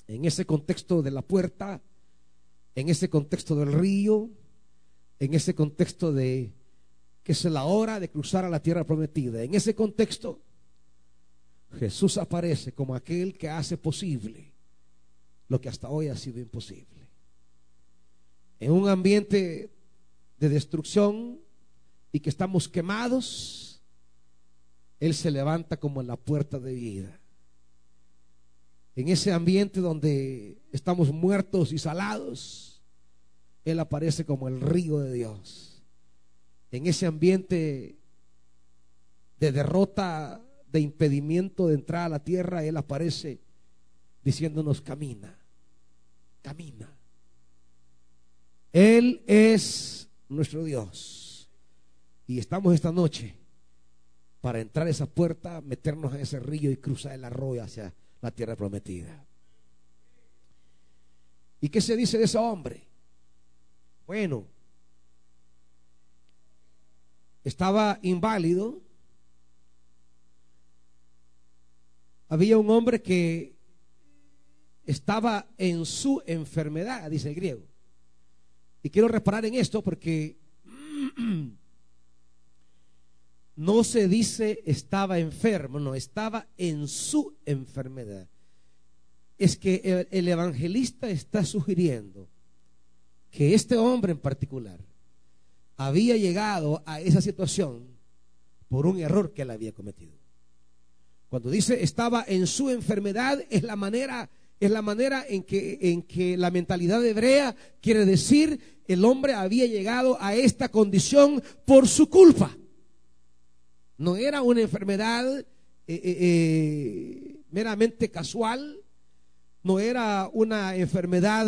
A: en ese contexto de la puerta, en ese contexto del río, en ese contexto de que es la hora de cruzar a la tierra prometida. En ese contexto, Jesús aparece como aquel que hace posible lo que hasta hoy ha sido imposible. En un ambiente de destrucción y que estamos quemados, Él se levanta como la puerta de vida En ese ambiente donde estamos muertos y salados, Él aparece como el río de Dios. En ese ambiente de derrota, de impedimento de entrar a la tierra, Él aparece diciéndonos, camina, camina. Él es nuestro Dios. Y estamos esta noche para entrar a esa puerta, meternos en ese río y cruzar el arroyo hacia la tierra prometida. ¿Y qué se dice de ese hombre? Bueno, estaba inválido. Había un hombre que estaba en su enfermedad, dice el griego. Y quiero reparar en esto porque no se dice estaba enfermo, no, estaba en su enfermedad. Es que el, evangelista está sugiriendo que este hombre en particular había llegado a esa situación por un error que él había cometido. Cuando dice estaba en su enfermedad es la manera es la manera en que, en que la mentalidad hebrea quiere decir el hombre había llegado a esta condición por su culpa. No era una enfermedad eh, eh, eh, meramente casual, no era una enfermedad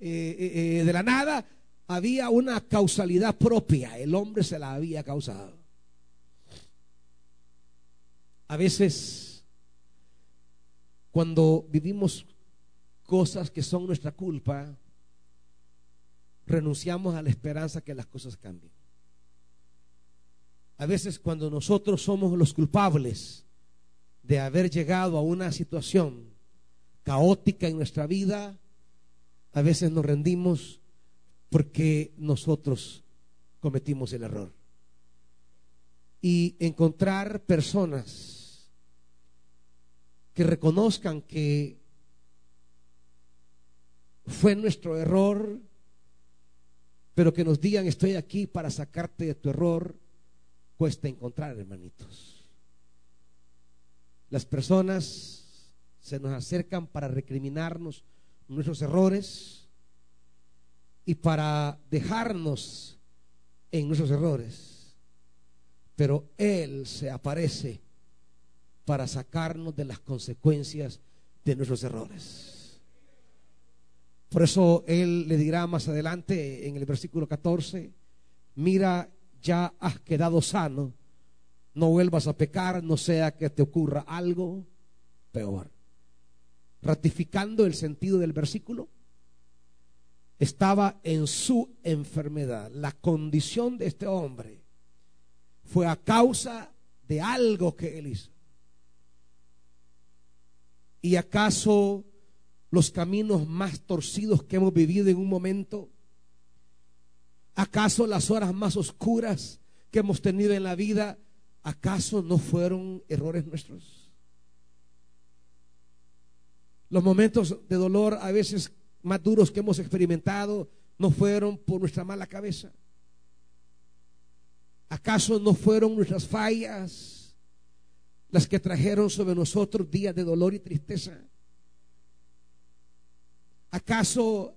A: de la nada, había una causalidad propia, el hombre se la había causado. A veces, cuando vivimos cosas que son nuestra culpa, renunciamos a la esperanza que las cosas cambien. A veces cuando nosotros somos los culpables de haber llegado a una situación caótica en nuestra vida, a veces nos rendimos porque nosotros cometimos el error. Y encontrar personas que reconozcan que fue nuestro error, pero que nos digan estoy aquí para sacarte de tu error, cuesta encontrar, hermanitos. Las personas se nos acercan para recriminarnos nuestros errores y para dejarnos en nuestros errores. Pero Él se aparece para sacarnos de las consecuencias de nuestros errores. Por eso Él le dirá más adelante en el versículo 14, mira ya has quedado sano, no vuelvas a pecar, no sea que te ocurra algo peor. Ratificando el sentido del versículo, estaba en su enfermedad. La condición de este hombre fue a causa de algo que él hizo. ¿Y acaso los caminos más torcidos que hemos vivido en un momento ¿Acaso las horas más oscuras que hemos tenido en la vida, acaso no fueron errores nuestros? Los momentos de dolor a veces más duros que hemos experimentado no fueron por nuestra mala cabeza. ¿Acaso no fueron nuestras fallas las que trajeron sobre nosotros días de dolor y tristeza? ¿Acaso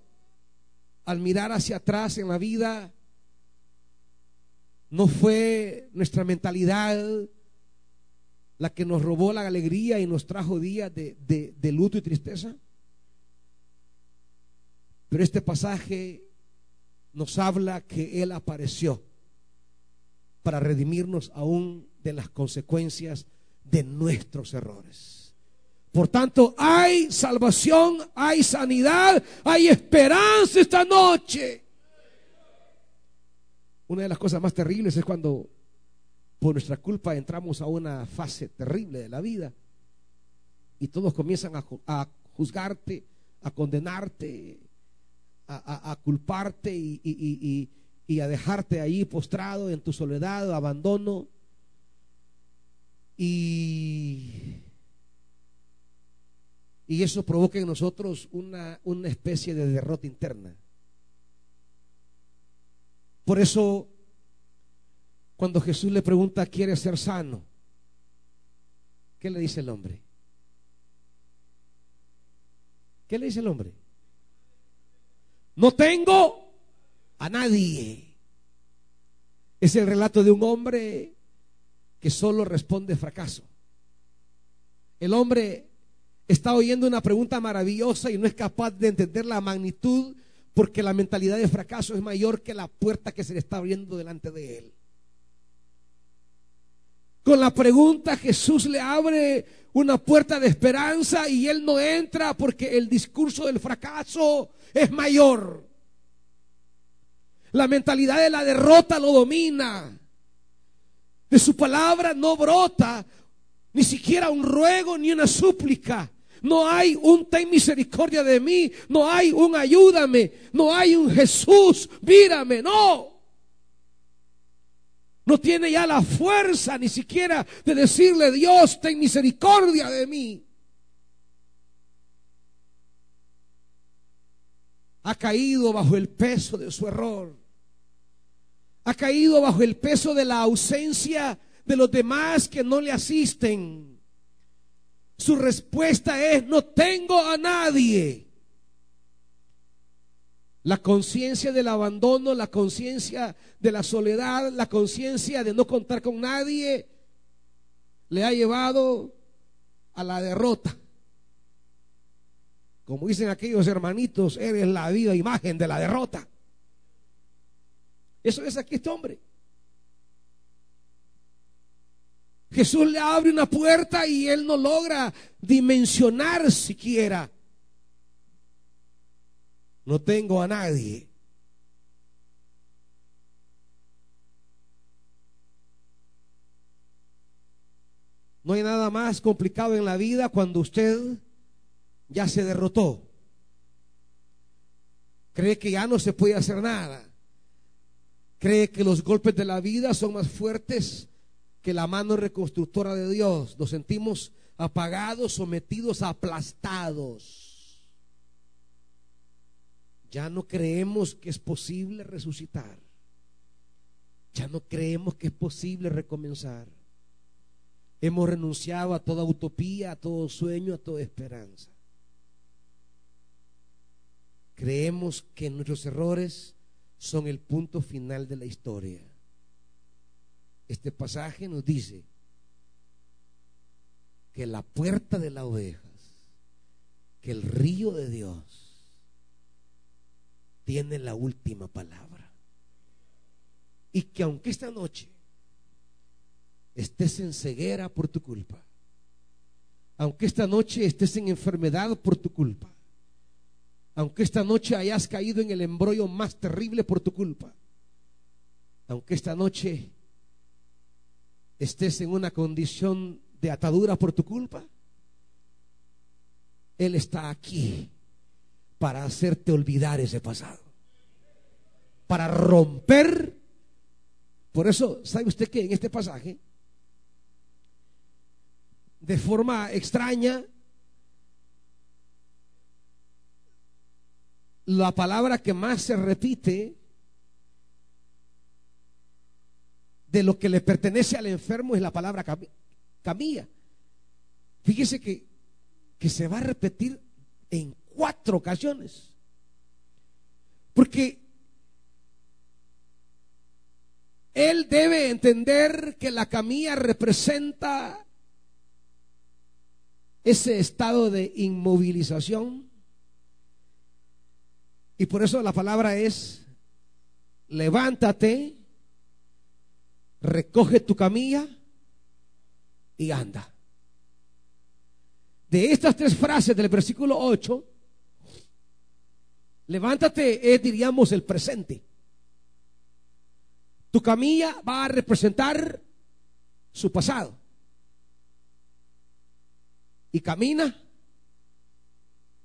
A: al mirar hacia atrás en la vida, no fue nuestra mentalidad la que nos robó la alegría y nos trajo días de, de, luto y tristeza. Pero este pasaje nos habla que Él apareció para redimirnos aún de las consecuencias de nuestros errores. Por tanto, hay salvación, hay sanidad, hay esperanza esta noche. Una de las cosas más terribles es cuando por nuestra culpa entramos a una fase terrible de la vida y todos comienzan a, juzgarte, a condenarte, a, culparte y, y, a dejarte ahí postrado en tu soledad, abandono. Y y eso provoca en nosotros una, una especie de derrota interna. Por eso, cuando Jesús le pregunta, ¿quiere ser sano? ¿Qué le dice el hombre? ¿Qué le dice el hombre? No tengo a nadie. Es el relato de un hombre que solo responde fracaso. El hombre está oyendo una pregunta maravillosa y no es capaz de entender la magnitud porque la mentalidad de fracaso es mayor que la puerta que se le está abriendo delante de él. Con la pregunta Jesús le abre una puerta de esperanza y él no entra porque el discurso del fracaso es mayor. La mentalidad de la derrota lo domina. De su palabra no brota ni siquiera un ruego ni una súplica. No hay un ten misericordia de mí, no hay un ayúdame, no hay un Jesús, mírame, no. No tiene ya la fuerza ni siquiera de decirle, Dios, ten misericordia de mí. Ha caído bajo el peso de su error. Ha caído bajo el peso de la ausencia de los demás que no le asisten. Su respuesta es, no tengo a nadie. La conciencia del abandono, la conciencia de la soledad, la conciencia de no contar con nadie, le ha llevado a la derrota. Como dicen aquellos hermanitos, eres la viva imagen de la derrota. Eso es aquí este hombre. Jesús le abre una puerta y él no logra dimensionar siquiera. No tengo a nadie. No hay nada más complicado en la vida cuando usted ya se derrotó. Cree que ya no se puede hacer nada. Cree que los golpes de la vida son más fuertes que la mano reconstructora de Dios. Nos sentimos apagados, sometidos, aplastados. Ya no creemos que es posible resucitar. Ya no creemos que es posible recomenzar. Hemos renunciado a toda utopía, a todo sueño, a toda esperanza. Creemos que nuestros errores son el punto final de la historia. Este pasaje nos dice que la puerta de las ovejas, que el río de Dios tiene la última palabra. Y que aunque esta noche estés en ceguera por tu culpa, aunque esta noche estés en enfermedad por tu culpa, aunque esta noche hayas caído en el embrollo más terrible por tu culpa, aunque esta noche estés en una condición de atadura por tu culpa, Él está aquí para hacerte olvidar ese pasado, para romper. Por eso, ¿sabe usted que en este pasaje, de forma extraña, la palabra que más se repite de lo que le pertenece al enfermo es la palabra camilla. Fíjese que, que se va a repetir en cuatro ocasiones. Porque él debe entender que la camilla representa ese estado de inmovilización. Y por eso la palabra es, levántate recoge tu camilla y anda. De estas tres frases del versículo 8, levántate es, diríamos, el presente. Tu camilla va a representar su pasado. Y camina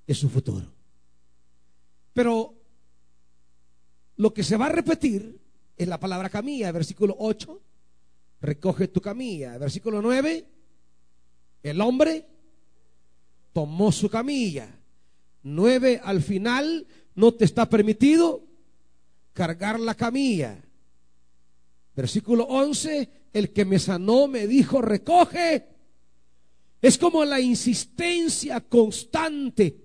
A: es su futuro. Pero lo que se va a repetir es la palabra camilla. Versículo 8, recoge tu camilla. Versículo 9, el hombre tomó su camilla. 9 al final, no te está permitido cargar la camilla. Versículo 11, el que me sanó me dijo, recoge. Es como la insistencia constante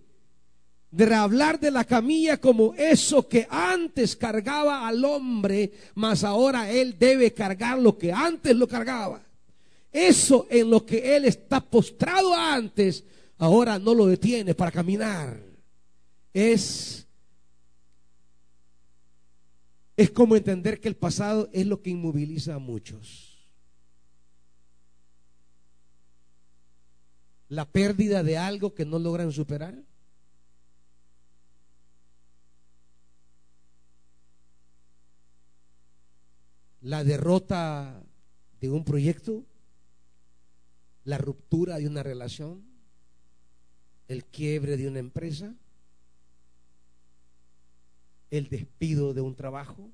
A: de hablar de la camilla como eso que antes cargaba al hombre, mas ahora él debe cargar lo que antes lo cargaba. Eso en lo que él está postrado antes, ahora no lo detiene para caminar. Es es como entender que el pasado es lo que inmoviliza a muchos. La pérdida de algo que no logran superar. La derrota de un proyecto. La ruptura de una relación. El quiebre de una empresa el despido de un trabajo,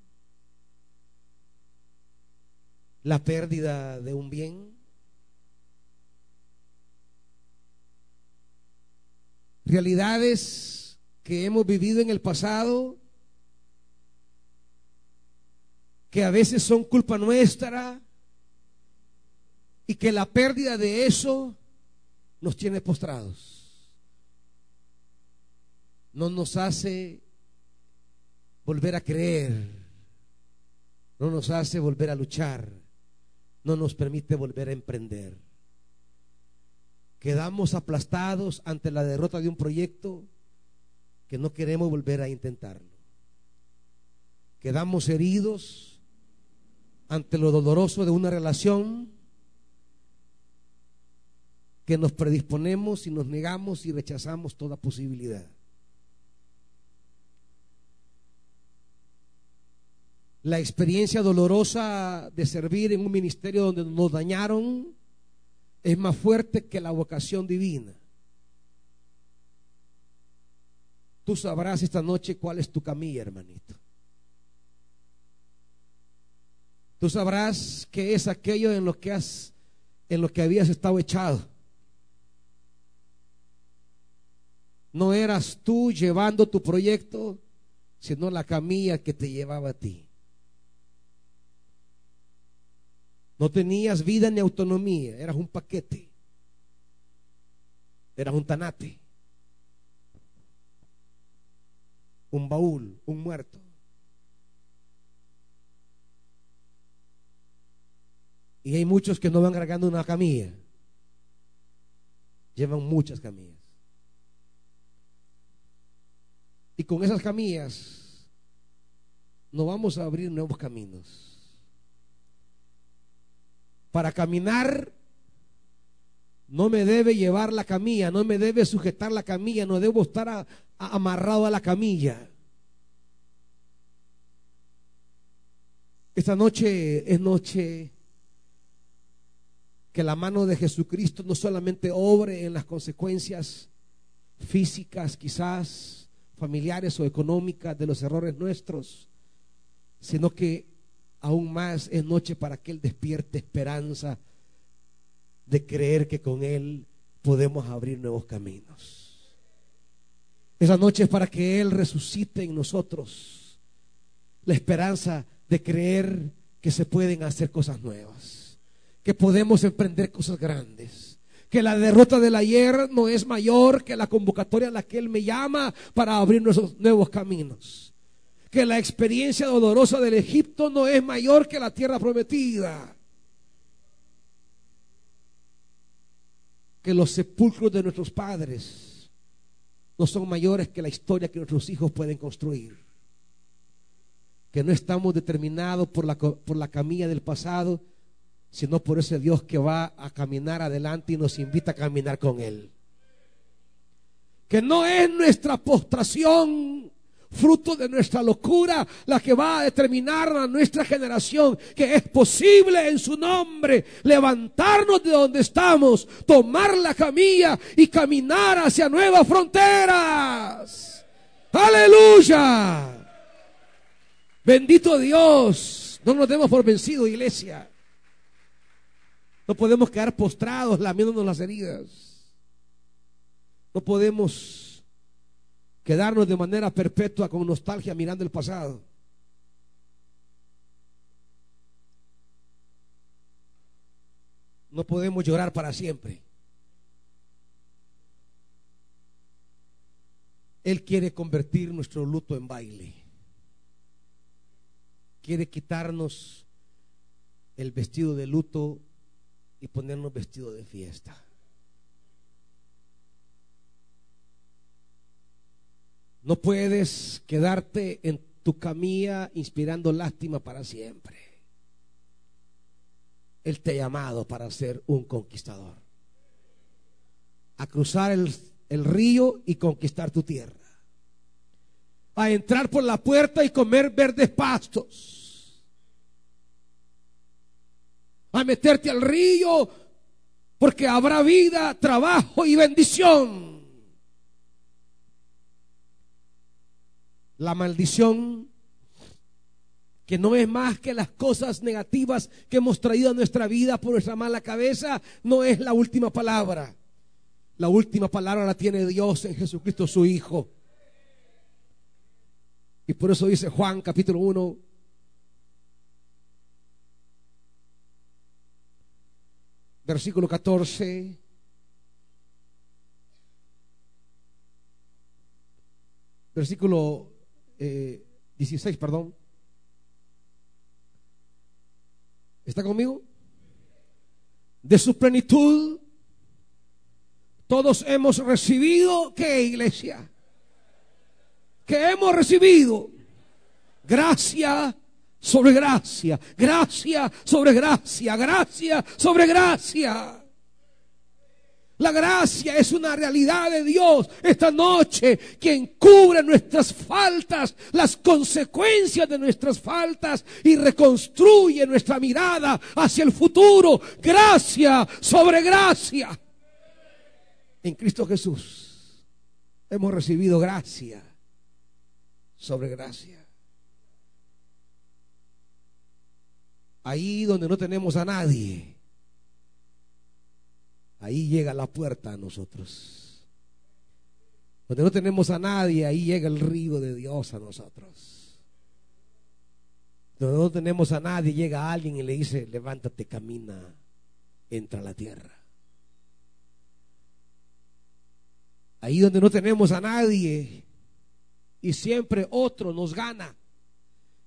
A: la pérdida de un bien, realidades que hemos vivido en el pasado, que a veces son culpa nuestra y que la pérdida de eso nos tiene postrados. No nos hace volver a creer, no nos hace volver a luchar, no nos permite volver a emprender. Quedamos aplastados ante la derrota de un proyecto que no queremos volver a intentarlo. Quedamos heridos ante lo doloroso de una relación que nos predisponemos y nos negamos y rechazamos toda posibilidad. la experiencia dolorosa de servir en un ministerio donde nos dañaron es más fuerte que la vocación divina. Tú sabrás esta noche cuál es tu camilla, hermanito. Tú sabrás qué es aquello en lo que has en lo que habías estado echado. No eras tú llevando tu proyecto, sino la camilla que te llevaba a ti. No tenías vida ni autonomía, eras un paquete, eras un tanate, un baúl, un muerto. Y hay muchos que no van cargando una camilla, llevan muchas camillas. Y con esas camillas no vamos a abrir nuevos caminos. Para caminar no me debe llevar la camilla, no me debe sujetar la camilla, no debo estar amarrado a la camilla. Esta noche es noche que la mano de Jesucristo no solamente obre en las consecuencias físicas, quizás familiares o económicas de los errores nuestros, sino que aún más es noche para que Él despierte esperanza de creer que con Él podemos abrir nuevos caminos. Esa noche es para que Él resucite en nosotros la esperanza de creer que se pueden hacer cosas nuevas, que podemos emprender cosas grandes, que la derrota del ayer no es mayor que la convocatoria a la que Él me llama para abrir nuestros nuevos caminos que la experiencia dolorosa del Egipto no es mayor que la tierra prometida. Que los sepulcros de nuestros padres no son mayores que la historia que nuestros hijos pueden construir. Que no estamos determinados por la, por la camilla del pasado, sino por ese Dios que va a caminar adelante y nos invita a caminar con Él. Que no es nuestra postración fruto de nuestra locura, la que va a determinar a nuestra generación que es posible en su nombre levantarnos de donde estamos, tomar la camilla y caminar hacia nuevas fronteras. Aleluya. Bendito Dios. No nos demos por vencido, iglesia. No podemos quedar postrados lamiéndonos las heridas. No podemos quedarnos de manera perpetua con nostalgia mirando el pasado. No podemos llorar para siempre. Él quiere convertir nuestro luto en baile. Quiere quitarnos el vestido de luto y ponernos vestido de fiesta. No puedes quedarte en tu camilla inspirando lástima para siempre. Él te ha llamado para ser un conquistador. A cruzar el, el río y conquistar tu tierra. A entrar por la puerta y comer verdes pastos. A meterte al río porque habrá vida, trabajo y bendición. La maldición, que no es más que las cosas negativas que hemos traído a nuestra vida por nuestra mala cabeza, no es la última palabra. La última palabra la tiene Dios en Jesucristo su Hijo. Y por eso dice Juan capítulo 1, versículo 14. Versículo 16, eh, perdón. ¿Está conmigo? De su plenitud, todos hemos recibido, ¿qué iglesia? Que hemos recibido gracia sobre gracia, gracia sobre gracia, gracia sobre gracia. La gracia es una realidad de Dios esta noche, quien cubre nuestras faltas, las consecuencias de nuestras faltas y reconstruye nuestra mirada hacia el futuro. Gracia sobre gracia. En Cristo Jesús hemos recibido gracia sobre gracia. Ahí donde no tenemos a nadie ahí llega la puerta a nosotros. Donde no tenemos a nadie, ahí llega el río de Dios a nosotros. Donde no tenemos a nadie, llega alguien y le dice, levántate, camina, entra a la tierra. Ahí donde no tenemos a nadie y siempre otro nos gana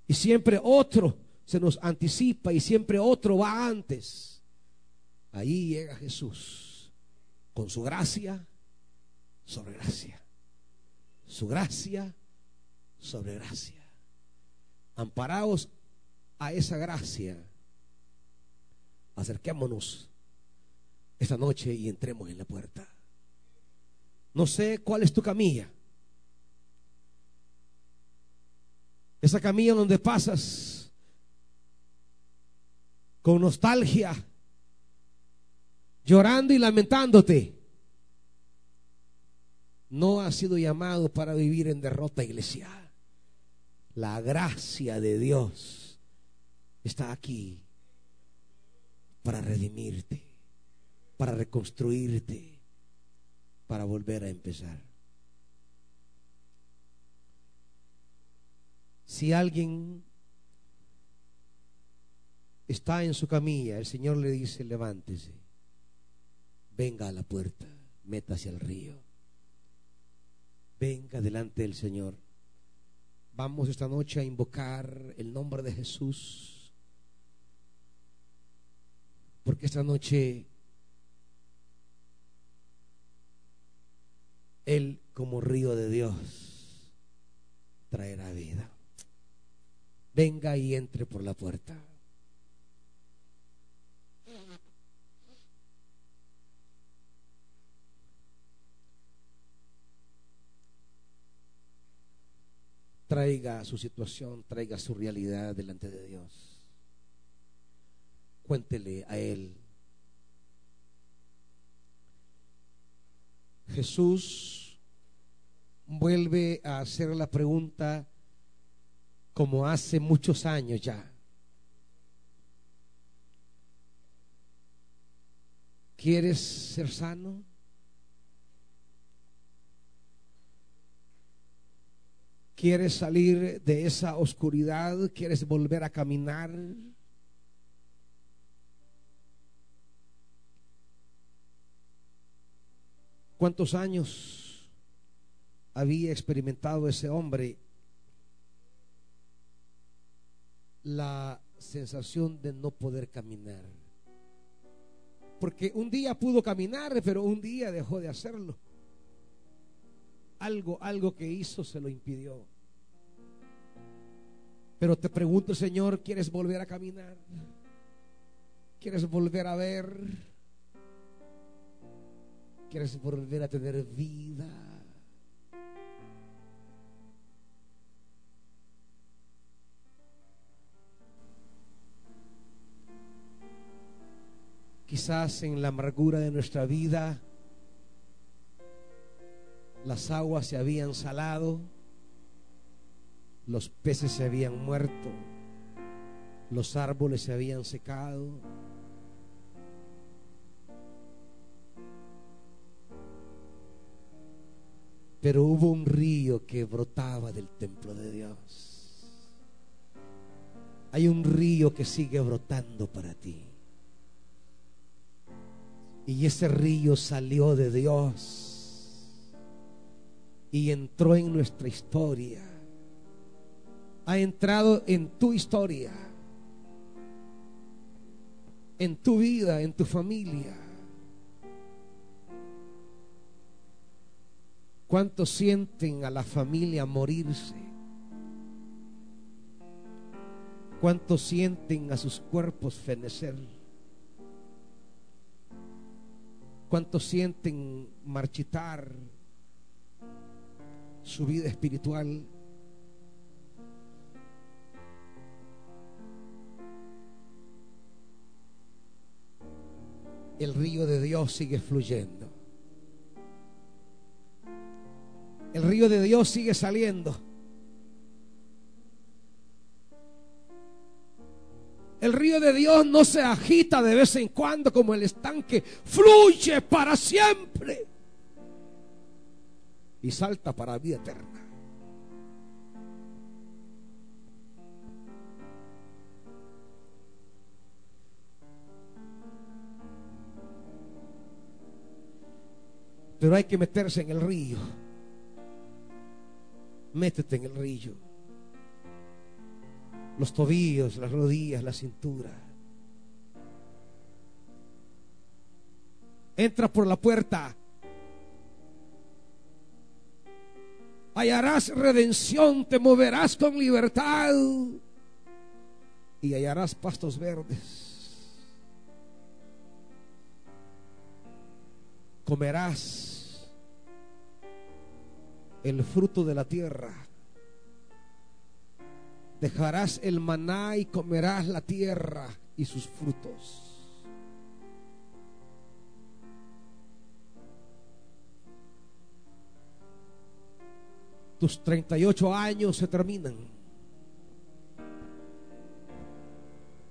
A: y siempre otro se nos anticipa y siempre otro va antes. Ahí llega Jesús con su gracia sobre gracia. Su gracia sobre gracia. Amparaos a esa gracia. Acerquémonos esta noche y entremos en la puerta. No sé cuál es tu camilla. Esa camilla donde pasas con nostalgia llorando y lamentándote. No has sido llamado para vivir en derrota, iglesia. La gracia de Dios está aquí para redimirte, para reconstruirte, para volver a empezar. Si alguien está en su camilla, el Señor le dice, levántese venga a la puerta, métase al río, venga delante del Señor. Vamos esta noche a invocar el nombre de Jesús, porque esta noche Él como río de Dios traerá vida. Venga y entre por la puerta. Traiga su situación, traiga su realidad delante de Dios. Cuéntele a Él. Jesús vuelve a hacer la pregunta como hace muchos años ya. ¿Quieres ser sano? ¿Quieres salir de esa oscuridad? ¿Quieres volver a caminar? ¿Cuántos años había experimentado ese hombre la sensación de no poder caminar. Porque un día pudo caminar, pero un día dejó de hacerlo. Algo, algo que hizo se lo impidió. Pero te pregunto, Señor, ¿quieres volver a caminar? ¿Quieres volver a ver? ¿Quieres volver a tener vida? Quizás en la amargura de nuestra vida las aguas se habían salado, los peces se habían muerto, los árboles se habían secado. Pero hubo un río que brotaba del templo de Dios. Hay un río que sigue brotando para ti. Y ese río salió de Dios y entró en nuestra historia. Ha entrado en tu historia, en tu vida, en tu familia. ¿Cuántos sienten a la familia morirse? ¿Cuántos sienten a sus cuerpos fenecer? ¿Cuántos sienten marchitar su vida espiritual? El río de Dios sigue fluyendo. El río de Dios sigue saliendo. El río de Dios no se agita de vez en cuando como el estanque, fluye para siempre y salta para vida eterna. Pero hay que meterse en el río. Métete en el río los tobillos, las rodillas, la cintura. Entra por la puerta. Hallarás redención, te moverás con libertad y hallarás pastos verdes. Comerás el fruto de la tierra Dejarás el maná y comerás la tierra y sus frutos. Tus 38 años se terminan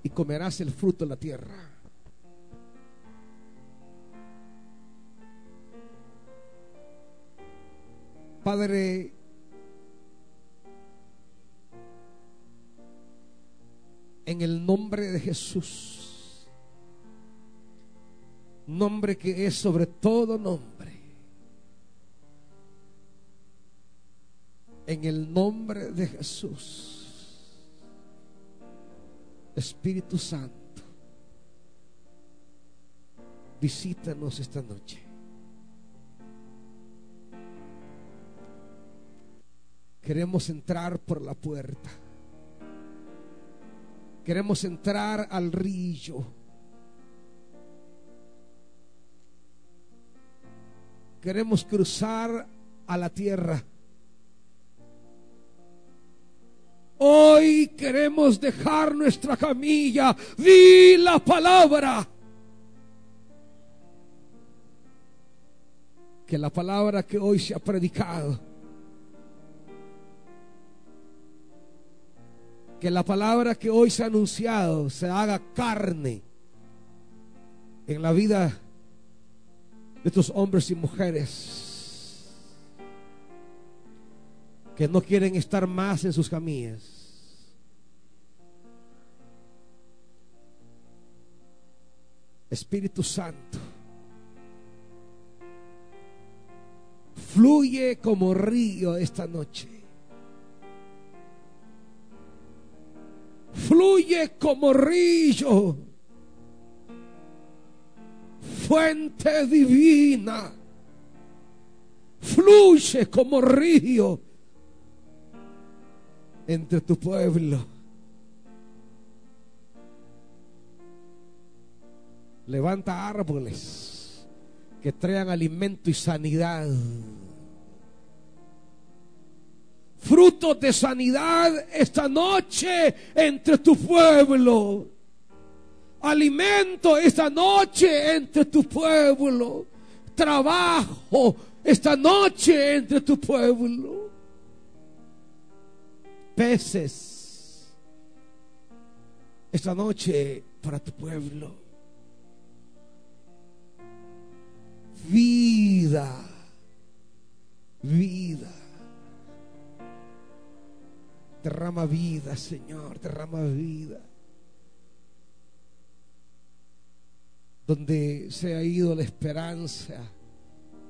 A: y comerás el fruto de la tierra. Padre, en el nombre de Jesús. Nombre que es sobre todo nombre. En el nombre de Jesús. Espíritu Santo, visítanos esta noche. Queremos entrar por la puerta. Queremos entrar al río. Queremos cruzar a la tierra. Hoy queremos dejar nuestra camilla. Di la palabra. Que la palabra que hoy se ha predicado que la palabra que hoy se ha anunciado se haga carne en la vida de estos hombres y mujeres que no quieren estar más en sus camillas. Espíritu Santo, fluye como río esta noche. Fluye como río. Fuente divina. Fluye como río entre tu pueblo. Levanta árboles que traigan alimento y sanidad. Frutos de sanidad esta noche entre tu pueblo. Alimento esta noche entre tu pueblo. Trabajo esta noche entre tu pueblo. Peces esta noche para tu pueblo. vida, vida. Derrama vida, Señor, derrama vida. Donde se ha ido la esperanza,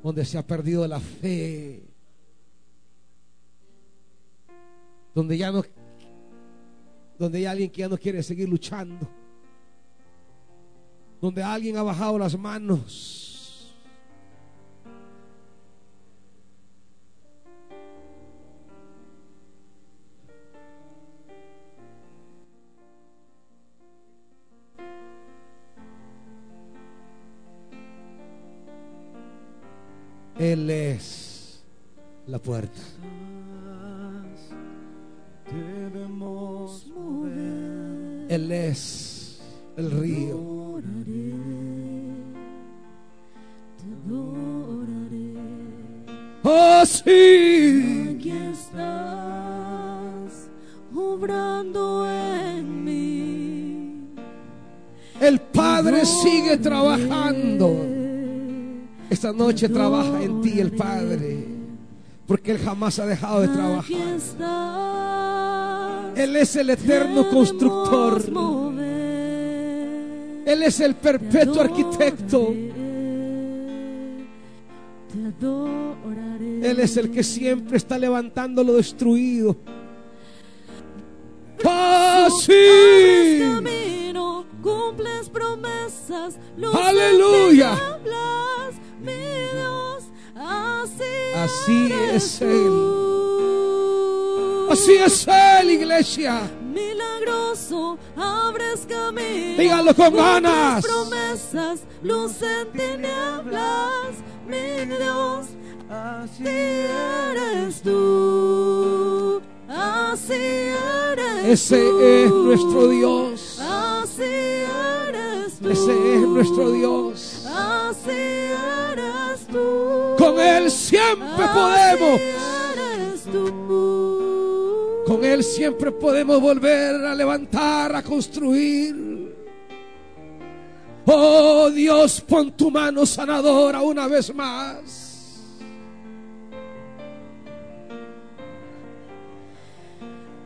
A: donde se ha perdido la fe, donde ya no, donde hay alguien que ya no quiere seguir luchando, donde alguien ha bajado las manos Él es la puerta. Él es el río. Oh, sí.
B: Aquí estás obrando en mí.
A: El Padre sigue trabajando. Esta noche trabaja en ti el Padre, porque Él jamás ha dejado de trabajar. Él es el eterno constructor. Él es el perpetuo arquitecto. Él es el que siempre está levantando lo destruido. Así.
B: Cumples promesas.
A: Aleluya.
B: Así
A: es Él. Así es Él, iglesia.
B: Milagroso, abres camino.
A: Dígalo con ganas.
B: promesas, luz en tinieblas, mi Dios. Así eres tú. Así eres
A: Ese es nuestro Dios.
B: Así eres tú.
A: Ese es nuestro Dios.
B: Así eres tú.
A: Con Él siempre podemos. Con Él siempre podemos volver a levantar, a construir. Oh Dios, pon tu mano sanadora una vez más.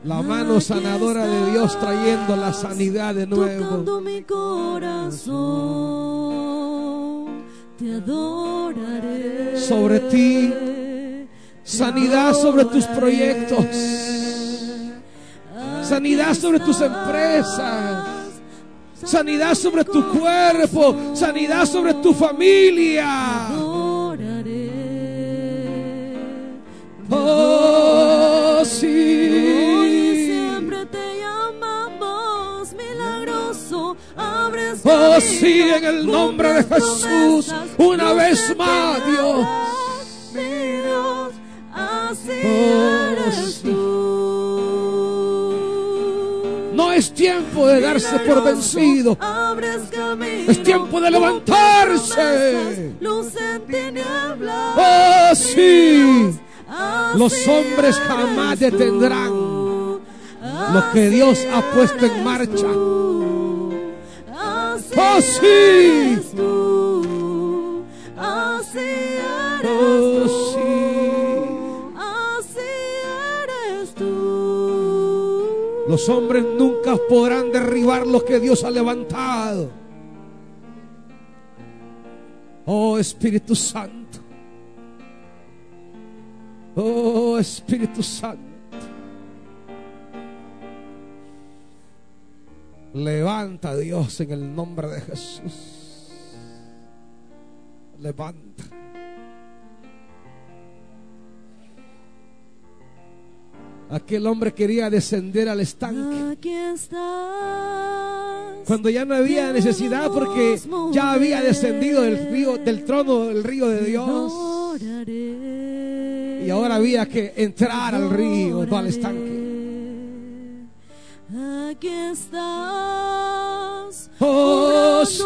A: La mano sanadora de Dios trayendo la sanidad de nuevo.
B: mi corazón, te adoraré.
A: Sobre ti, sanidad sobre tus proyectos, sanidad sobre tus empresas, sanidad sobre tu cuerpo, sanidad sobre tu familia. Oh, sí. Oh, sí, en el nombre de Jesús, una vez más, Dios. No es tiempo de darse por vencido. Es tiempo de levantarse. Oh, sí. Los hombres jamás detendrán lo que Dios ha puesto en marcha. Así
B: eres
A: Oh, sí. Los hombres nunca podrán derribar lo que Dios ha levantado. Oh Espíritu Santo. Oh Espíritu Santo. Levanta Dios en el nombre de Jesús. Levanta. Aquel hombre quería descender al estanque.
B: Aquí estás.
A: Cuando ya no había necesidad porque ya había descendido del río, del trono del río de Dios. Y ahora había que entrar al río, no al estanque.
B: Aquí estás.
A: Oh, sí.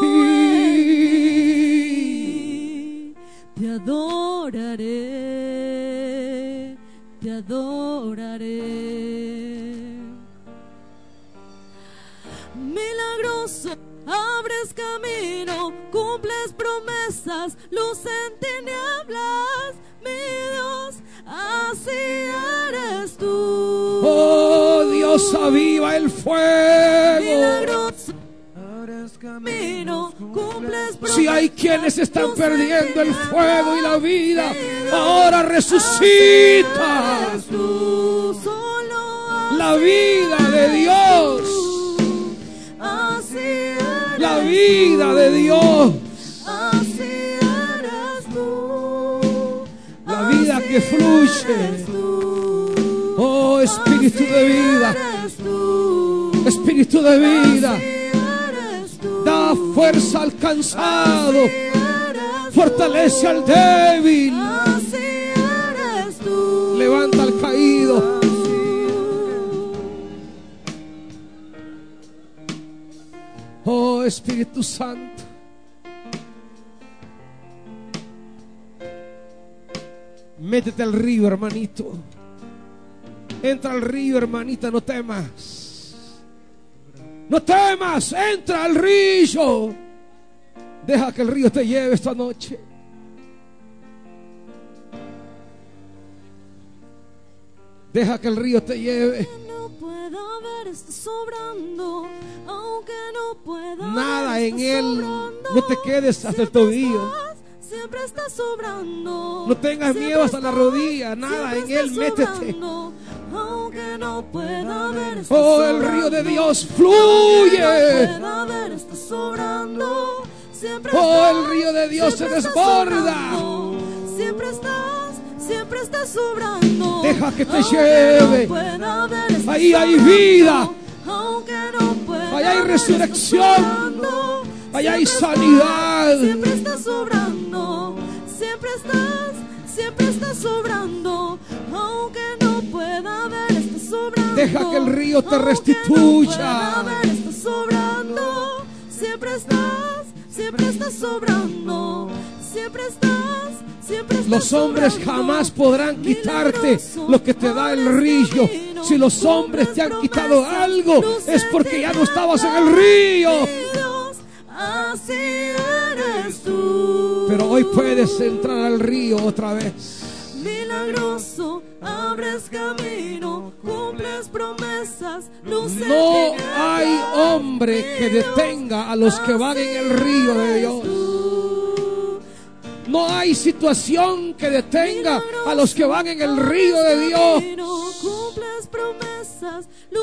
B: Te adoraré. Abres camino, cumples promesas, luz en tinieblas, mi Dios, así eres tú.
A: Oh, Dios aviva el fuego.
B: Milagroso, camino, cumples promesas.
A: Si hay quienes están perdiendo el fuego y la vida,
B: Dios,
A: ahora resucita la vida de Dios. La vida de Dios.
B: Así eres tú.
A: La vida que fluye. Oh, espíritu de vida. Espíritu de vida. Da fuerza al cansado. Fortalece al débil. Levanta al caído. Oh Espíritu Santo. Métete al río, hermanito. Entra al río, hermanita, no temas. No temas, entra al río. Deja que el río te lleve esta noche. Deja que el río te lleve.
B: No pueda ver, está sobrando. Aunque no pueda
A: Nada
B: ver,
A: en
B: está
A: él.
B: sobrando.
A: No te quedes hasta el tobillo.
B: estás, siempre está sobrando.
A: No tengas miedo hasta la rodilla. Nada en él.
B: está
A: Métete.
B: sobrando. Aunque no pueda ver, está
A: Oh, el río de Dios fluye.
B: no pueda ver, está sobrando. Siempre
A: Oh, el río de Dios se desborda.
B: sobrando. Siempre estás, siempre estás sobrando.
A: Deja que te lleve.
B: no está
A: Ahí hay vida.
B: Aunque no pueda
A: Ahí hay
B: está
A: resurrección. Ahí hay sanidad.
B: Siempre estás sobrando. Siempre estás, siempre estás sobrando. Aunque no pueda ver, está sobrando.
A: Deja que el río te restituya.
B: No ver, está sobrando. Siempre estás, siempre estás sobrando. Siempre estás, siempre estás
A: Los hombres jamás podrán quitarte lo que te da el río. Si los hombres te han quitado algo, es porque ya no estabas en el río.
B: Dios, así eres tú.
A: Pero hoy puedes entrar al río otra vez.
B: Milagroso, abres camino, cumples promesas,
A: No hay hombre que detenga a los que van en el río de Dios. No hay situación que detenga a los que van en el río de Dios.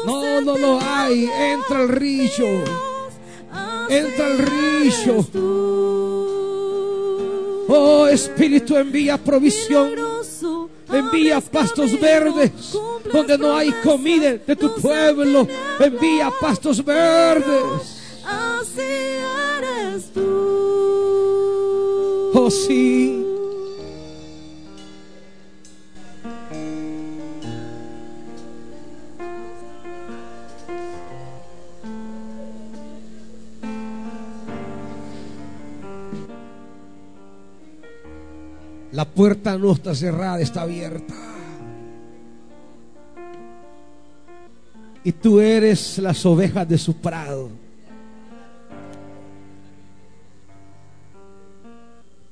A: No, no lo hay. Entra al río. Entra al río. Oh Espíritu, envía provisión. Envía pastos verdes donde no hay comida de tu pueblo. Envía pastos verdes.
B: Así eres tú.
A: Oh sí. La puerta no está cerrada, está abierta. Y tú eres las ovejas de su prado.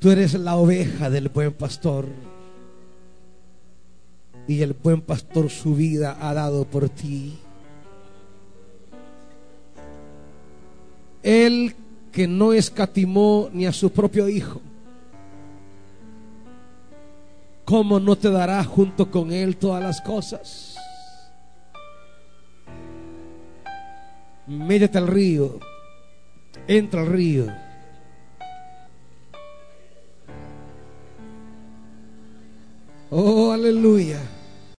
A: Tú eres la oveja del buen pastor. Y el buen pastor su vida ha dado por ti. Él que no escatimó ni a su propio hijo. ¿cómo no te dará junto con Él todas las cosas? Métete al río, entra al río. Oh, aleluya.